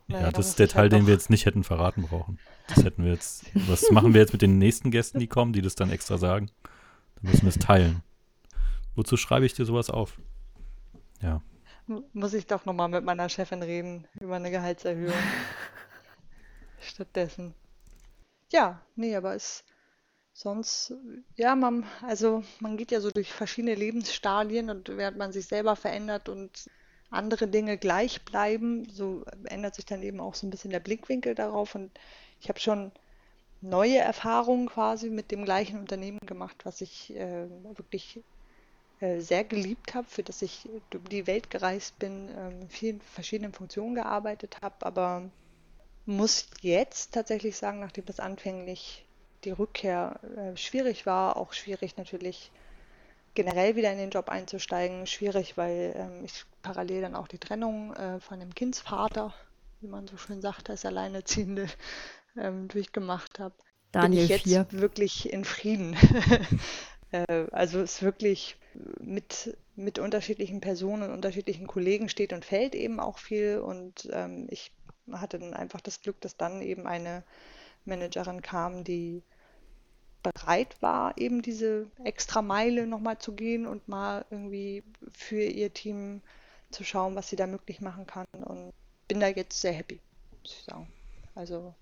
[SPEAKER 1] Naja, ja, das ist der Teil, halt den wir jetzt nicht hätten verraten brauchen. Das hätten wir jetzt. Was machen wir jetzt mit den nächsten Gästen, die kommen, die das dann extra sagen? Dann müssen wir es teilen. Wozu schreibe ich dir sowas auf? Ja.
[SPEAKER 4] Muss ich doch nochmal mit meiner Chefin reden über eine Gehaltserhöhung. <laughs> Stattdessen. Ja, nee, aber es sonst, ja, man, also man geht ja so durch verschiedene Lebensstadien und während man sich selber verändert und andere Dinge gleich bleiben, so ändert sich dann eben auch so ein bisschen der Blickwinkel darauf. Und ich habe schon neue Erfahrungen quasi mit dem gleichen Unternehmen gemacht, was ich äh, wirklich äh, sehr geliebt habe, für das ich um die Welt gereist bin, äh, in vielen verschiedenen Funktionen gearbeitet habe, aber muss jetzt tatsächlich sagen, nachdem das anfänglich die Rückkehr äh, schwierig war, auch schwierig natürlich generell wieder in den Job einzusteigen, schwierig, weil ähm, ich parallel dann auch die Trennung äh, von dem Kindsvater, wie man so schön sagt, als Alleinerziehende <laughs> ähm, durchgemacht habe. Daniel bin ich jetzt 4. wirklich in Frieden. <laughs> äh, also es wirklich mit, mit unterschiedlichen Personen und unterschiedlichen Kollegen steht und fällt eben auch viel und ähm, ich hatte dann einfach das Glück, dass dann eben eine Managerin kam, die bereit war, eben diese extra Meile nochmal zu gehen und mal irgendwie für ihr Team zu schauen, was sie da möglich machen kann. Und bin da jetzt sehr happy, muss ich sagen. Also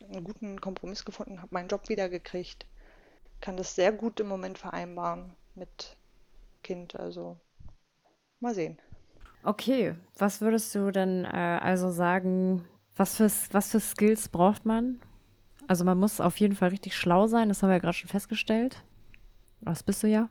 [SPEAKER 4] einen guten Kompromiss gefunden, habe meinen Job wieder gekriegt, kann das sehr gut im Moment vereinbaren mit Kind. Also mal sehen.
[SPEAKER 2] Okay, was würdest du denn äh, also sagen, was für, was für Skills braucht man, also man muss auf jeden Fall richtig schlau sein, das haben wir ja gerade schon festgestellt. Was bist du ja?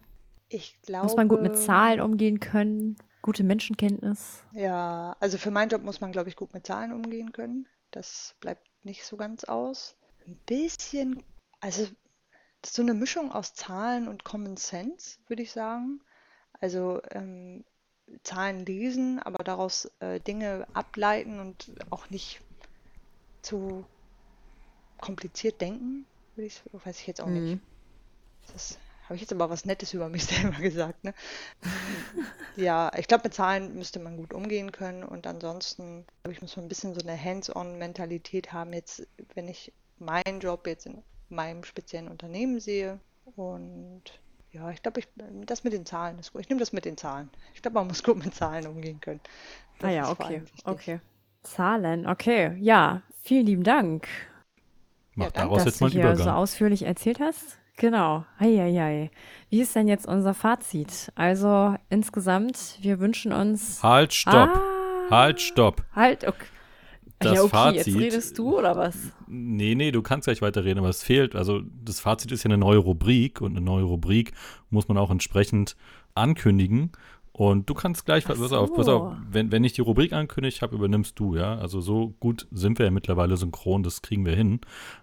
[SPEAKER 4] Ich glaube.
[SPEAKER 2] Muss man gut mit Zahlen umgehen können, gute Menschenkenntnis.
[SPEAKER 4] Ja, also für meinen Job muss man, glaube ich, gut mit Zahlen umgehen können. Das bleibt nicht so ganz aus. Ein bisschen, also das ist so eine Mischung aus Zahlen und Common Sense, würde ich sagen. Also ähm, Zahlen lesen, aber daraus äh, Dinge ableiten und auch nicht zu kompliziert denken, würde ich, weiß ich jetzt auch mhm. nicht. Das habe ich jetzt aber was Nettes über mich <laughs> selber gesagt. Ne? ja, ich glaube, mit Zahlen müsste man gut umgehen können und ansonsten, glaube ich, muss man ein bisschen so eine Hands-on-Mentalität haben, jetzt, wenn ich meinen Job jetzt in meinem speziellen Unternehmen sehe und ja, ich glaube, ich, das mit den Zahlen ist gut. Ich nehme das mit den Zahlen. Ich glaube, man muss gut mit Zahlen umgehen können.
[SPEAKER 2] Das ah ja, okay, okay. Zahlen, okay. Ja, vielen lieben Dank.
[SPEAKER 1] Mach ja, daraus jetzt mal einen Übergang.
[SPEAKER 2] so ausführlich erzählt hast. Genau. Eieiei. Wie ist denn jetzt unser Fazit? Also insgesamt, wir wünschen uns.
[SPEAKER 1] Halt, stopp. Ah, halt, stopp.
[SPEAKER 2] Halt, okay.
[SPEAKER 1] Das ja, okay, Fazit,
[SPEAKER 2] jetzt redest du oder was?
[SPEAKER 1] Nee, nee, du kannst gleich weiterreden, aber es fehlt. Also das Fazit ist ja eine neue Rubrik und eine neue Rubrik muss man auch entsprechend ankündigen. Und du kannst gleich, so. pass auf, pass auf, wenn, wenn ich die Rubrik ankündigt habe, übernimmst du, ja. Also so gut sind wir ja mittlerweile synchron, das kriegen wir hin.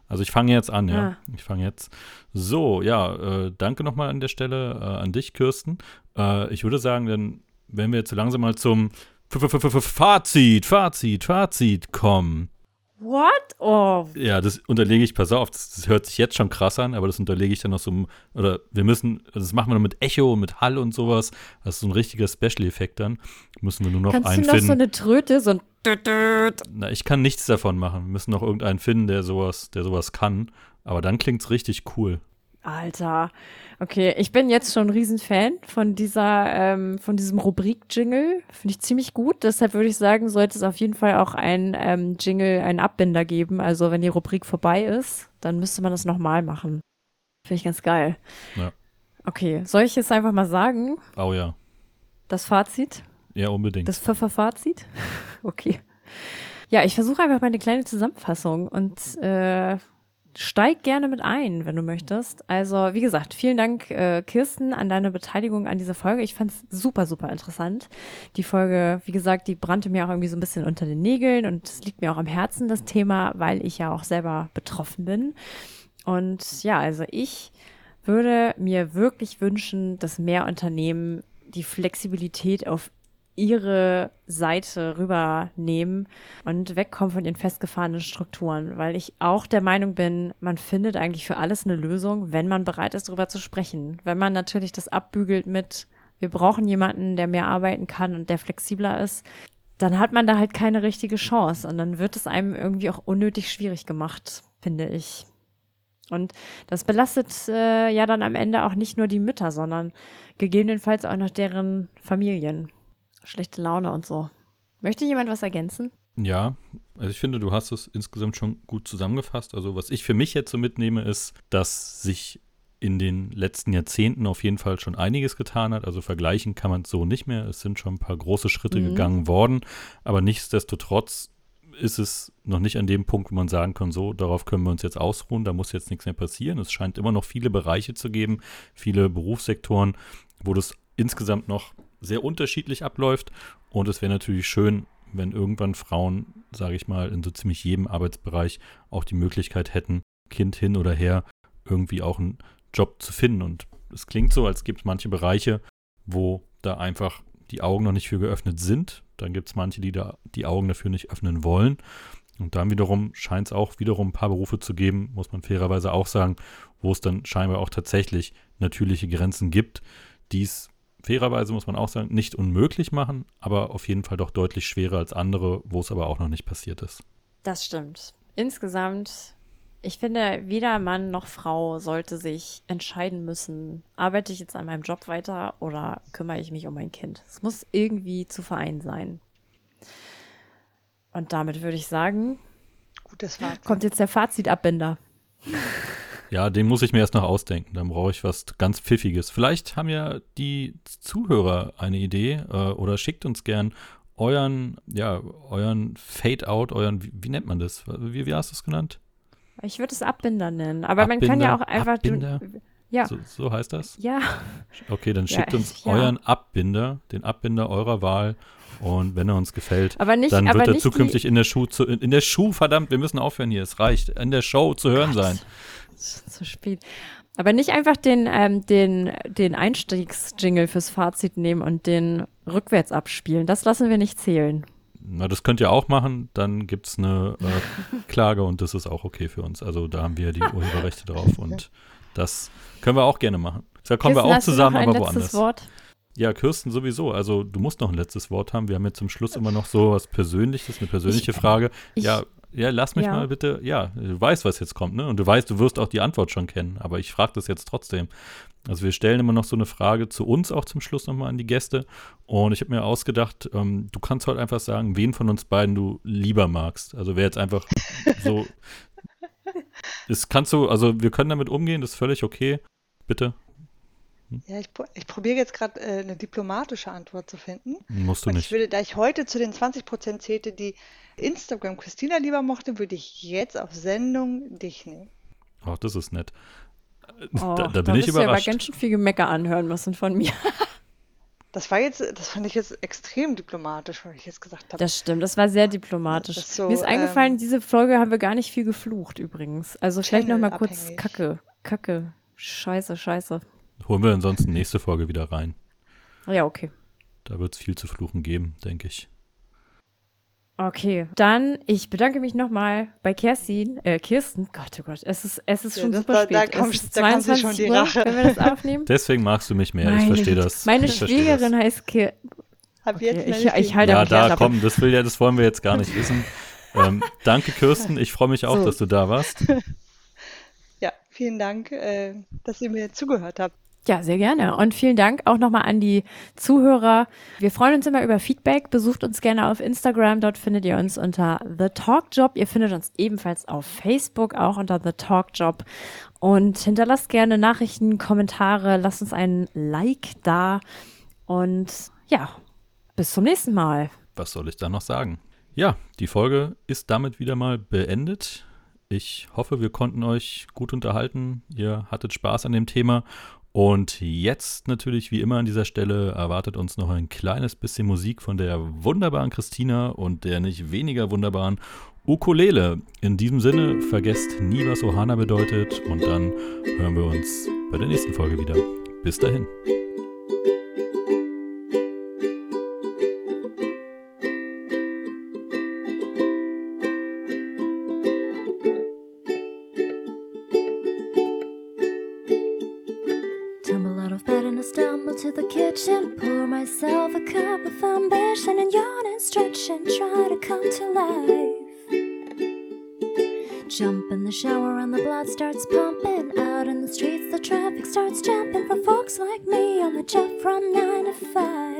[SPEAKER 1] Also ich fange jetzt an, ja. Ah. Ich fange jetzt. So, ja, äh, danke nochmal an der Stelle äh, an dich, Kirsten. Äh, ich würde sagen, dann, wenn wir jetzt so langsam mal zum F -F -F Fazit, Fazit, Fazit kommen.
[SPEAKER 2] What? Oh.
[SPEAKER 1] Ja, das unterlege ich, pass auf, das, das, hört sich jetzt schon krass an, aber das unterlege ich dann noch so, oder wir müssen, das machen wir noch mit Echo und mit Hall und sowas. Das ist so ein richtiger Special-Effekt dann. Müssen wir nur noch Kannst einen
[SPEAKER 2] du
[SPEAKER 1] noch so
[SPEAKER 2] eine Tröte, so ein
[SPEAKER 1] Na, ich kann nichts davon machen. Wir müssen noch irgendeinen finden, der sowas, der sowas kann. Aber dann klingt es richtig cool.
[SPEAKER 2] Alter. Okay, ich bin jetzt schon ein Riesenfan von dieser, ähm, von diesem Rubrik-Jingle. Finde ich ziemlich gut. Deshalb würde ich sagen, sollte es auf jeden Fall auch ein ähm, Jingle, einen Abbinder geben. Also wenn die Rubrik vorbei ist, dann müsste man das nochmal machen. Finde ich ganz geil.
[SPEAKER 1] Ja.
[SPEAKER 2] Okay, soll ich jetzt einfach mal sagen?
[SPEAKER 1] Oh ja.
[SPEAKER 2] Das Fazit?
[SPEAKER 1] Ja, unbedingt.
[SPEAKER 2] Das Pfeffer-Fazit? <laughs> okay. Ja, ich versuche einfach mal eine kleine Zusammenfassung und äh, steig gerne mit ein, wenn du möchtest. Also, wie gesagt, vielen Dank, äh, Kirsten, an deine Beteiligung an dieser Folge. Ich fand es super, super interessant. Die Folge, wie gesagt, die brannte mir auch irgendwie so ein bisschen unter den Nägeln und es liegt mir auch am Herzen, das Thema, weil ich ja auch selber betroffen bin. Und ja, also ich würde mir wirklich wünschen, dass mehr Unternehmen die Flexibilität auf ihre Seite rübernehmen und wegkommen von ihren festgefahrenen Strukturen, weil ich auch der Meinung bin, man findet eigentlich für alles eine Lösung, wenn man bereit ist, darüber zu sprechen. Wenn man natürlich das abbügelt mit, wir brauchen jemanden, der mehr arbeiten kann und der flexibler ist, dann hat man da halt keine richtige Chance und dann wird es einem irgendwie auch unnötig schwierig gemacht, finde ich. Und das belastet äh, ja dann am Ende auch nicht nur die Mütter, sondern gegebenenfalls auch noch deren Familien. Schlechte Laune und so. Möchte jemand was ergänzen?
[SPEAKER 1] Ja, also ich finde, du hast es insgesamt schon gut zusammengefasst. Also was ich für mich jetzt so mitnehme, ist, dass sich in den letzten Jahrzehnten auf jeden Fall schon einiges getan hat. Also vergleichen kann man es so nicht mehr. Es sind schon ein paar große Schritte mhm. gegangen worden. Aber nichtsdestotrotz ist es noch nicht an dem Punkt, wo man sagen kann, so, darauf können wir uns jetzt ausruhen, da muss jetzt nichts mehr passieren. Es scheint immer noch viele Bereiche zu geben, viele Berufssektoren, wo das insgesamt noch sehr unterschiedlich abläuft. Und es wäre natürlich schön, wenn irgendwann Frauen, sage ich mal, in so ziemlich jedem Arbeitsbereich auch die Möglichkeit hätten, Kind hin oder her, irgendwie auch einen Job zu finden. Und es klingt so, als gibt es manche Bereiche, wo da einfach die Augen noch nicht für geöffnet sind. Dann gibt es manche, die da die Augen dafür nicht öffnen wollen. Und dann wiederum scheint es auch wiederum ein paar Berufe zu geben, muss man fairerweise auch sagen, wo es dann scheinbar auch tatsächlich natürliche Grenzen gibt, die es fairerweise, muss man auch sagen, nicht unmöglich machen, aber auf jeden Fall doch deutlich schwerer als andere, wo es aber auch noch nicht passiert ist.
[SPEAKER 2] Das stimmt. Insgesamt ich finde, weder Mann noch Frau sollte sich entscheiden müssen, arbeite ich jetzt an meinem Job weiter oder kümmere ich mich um mein Kind. Es muss irgendwie zu vereinen sein. Und damit würde ich sagen,
[SPEAKER 4] Gutes Fazit.
[SPEAKER 2] kommt jetzt der Fazitabbinder. <laughs>
[SPEAKER 1] Ja, den muss ich mir erst noch ausdenken. Dann brauche ich was ganz Pfiffiges. Vielleicht haben ja die Zuhörer eine Idee äh, oder schickt uns gern euren, ja, euren Fade-out, euren, wie, wie, nennt man das? Wie, wie hast du es genannt?
[SPEAKER 2] Ich würde es Abbinder nennen, aber Abbinder, man kann ja auch einfach.
[SPEAKER 1] Abbinder? Ja. So, so, heißt das?
[SPEAKER 2] Ja.
[SPEAKER 1] Okay, dann schickt ja, uns ja. euren Abbinder, den Abbinder eurer Wahl. Und wenn er uns gefällt,
[SPEAKER 2] nicht,
[SPEAKER 1] dann wird er zukünftig in der Schuh, zu, in der Schuh, verdammt, wir müssen aufhören hier, es reicht, in der Show zu hören Gott. sein.
[SPEAKER 2] Zu spät. Aber nicht einfach den, ähm, den, den Einstiegsjingle fürs Fazit nehmen und den rückwärts abspielen. Das lassen wir nicht zählen.
[SPEAKER 1] Na, das könnt ihr auch machen, dann gibt es eine äh, Klage und das ist auch okay für uns. Also da haben wir die Urheberrechte drauf <laughs> und das können wir auch gerne machen. Da kommen
[SPEAKER 2] Kirsten,
[SPEAKER 1] wir auch zusammen, aber woanders.
[SPEAKER 2] Wort?
[SPEAKER 1] Ja, Kirsten sowieso. Also du musst noch ein letztes Wort haben. Wir haben jetzt zum Schluss immer noch so was Persönliches, eine persönliche ich, Frage. Ich, ja, ja, lass mich ja. mal bitte. Ja, du weißt, was jetzt kommt, ne? Und du weißt, du wirst auch die Antwort schon kennen. Aber ich frage das jetzt trotzdem. Also wir stellen immer noch so eine Frage zu uns auch zum Schluss nochmal an die Gäste. Und ich habe mir ausgedacht, ähm, du kannst heute einfach sagen, wen von uns beiden du lieber magst. Also wer jetzt einfach so. <laughs> Das kannst du, also wir können damit umgehen, das ist völlig okay. Bitte.
[SPEAKER 4] Hm? Ja, ich, ich probiere jetzt gerade äh, eine diplomatische Antwort zu finden.
[SPEAKER 1] Musst du nicht.
[SPEAKER 4] Ich würde, da ich heute zu den 20 Prozent zählte, die Instagram Christina lieber mochte, würde ich jetzt auf Sendung dich nehmen.
[SPEAKER 1] Ach, das ist nett.
[SPEAKER 2] Oh, da, da, bin da ich überrascht. Ja aber ganz schön viel Gemecker anhören müssen von mir.
[SPEAKER 4] Das war jetzt, das fand ich jetzt extrem diplomatisch, was ich jetzt gesagt habe.
[SPEAKER 2] Das stimmt, das war sehr diplomatisch. So, Mir ist eingefallen, ähm, diese Folge haben wir gar nicht viel geflucht übrigens. Also vielleicht noch mal kurz Kacke, Kacke, Scheiße, Scheiße.
[SPEAKER 1] Holen wir ansonsten nächste Folge wieder rein.
[SPEAKER 2] Ja, okay.
[SPEAKER 1] Da wird es viel zu fluchen geben, denke ich.
[SPEAKER 2] Okay, dann ich bedanke mich nochmal bei Kerstin, äh, Kirsten. Gott, oh Gott, es ist, es ist ja, schon super war, spät.
[SPEAKER 4] Da kommt, es ist 22 schon die Rache.
[SPEAKER 2] wenn wir das aufnehmen. <laughs>
[SPEAKER 1] Deswegen magst du mich mehr, meine, ich verstehe das.
[SPEAKER 2] Meine Schwiegerin das. heißt Kirsten. Okay, ich, ich halte
[SPEAKER 1] Ja, da komm, das, will ja, das wollen wir jetzt gar nicht wissen. <laughs> ähm, danke, Kirsten. Ich freue mich auch, so. dass du da warst. <laughs>
[SPEAKER 4] Ja, vielen Dank, äh, dass ihr mir zugehört habt.
[SPEAKER 2] Ja, sehr gerne. Und vielen Dank auch nochmal an die Zuhörer. Wir freuen uns immer über Feedback. Besucht uns gerne auf Instagram. Dort findet ihr uns unter The Talk Job. Ihr findet uns ebenfalls auf Facebook auch unter The Talk Job. Und hinterlasst gerne Nachrichten, Kommentare. Lasst uns ein Like da. Und ja, bis zum nächsten Mal.
[SPEAKER 1] Was soll ich da noch sagen? Ja, die Folge ist damit wieder mal beendet. Ich hoffe, wir konnten euch gut unterhalten. Ihr hattet Spaß an dem Thema und jetzt natürlich wie immer an dieser Stelle erwartet uns noch ein kleines bisschen Musik von der wunderbaren Christina und der nicht weniger wunderbaren Ukulele. In diesem Sinne, vergesst nie, was Ohana bedeutet und dann hören wir uns bei der nächsten Folge wieder. Bis dahin.
[SPEAKER 2] and Pour myself a cup of ambition and yawn and stretch and try to come to life. Jump in the shower and the blood starts pumping. Out in the streets, the traffic starts jumping for folks like me on the job from 9 to 5.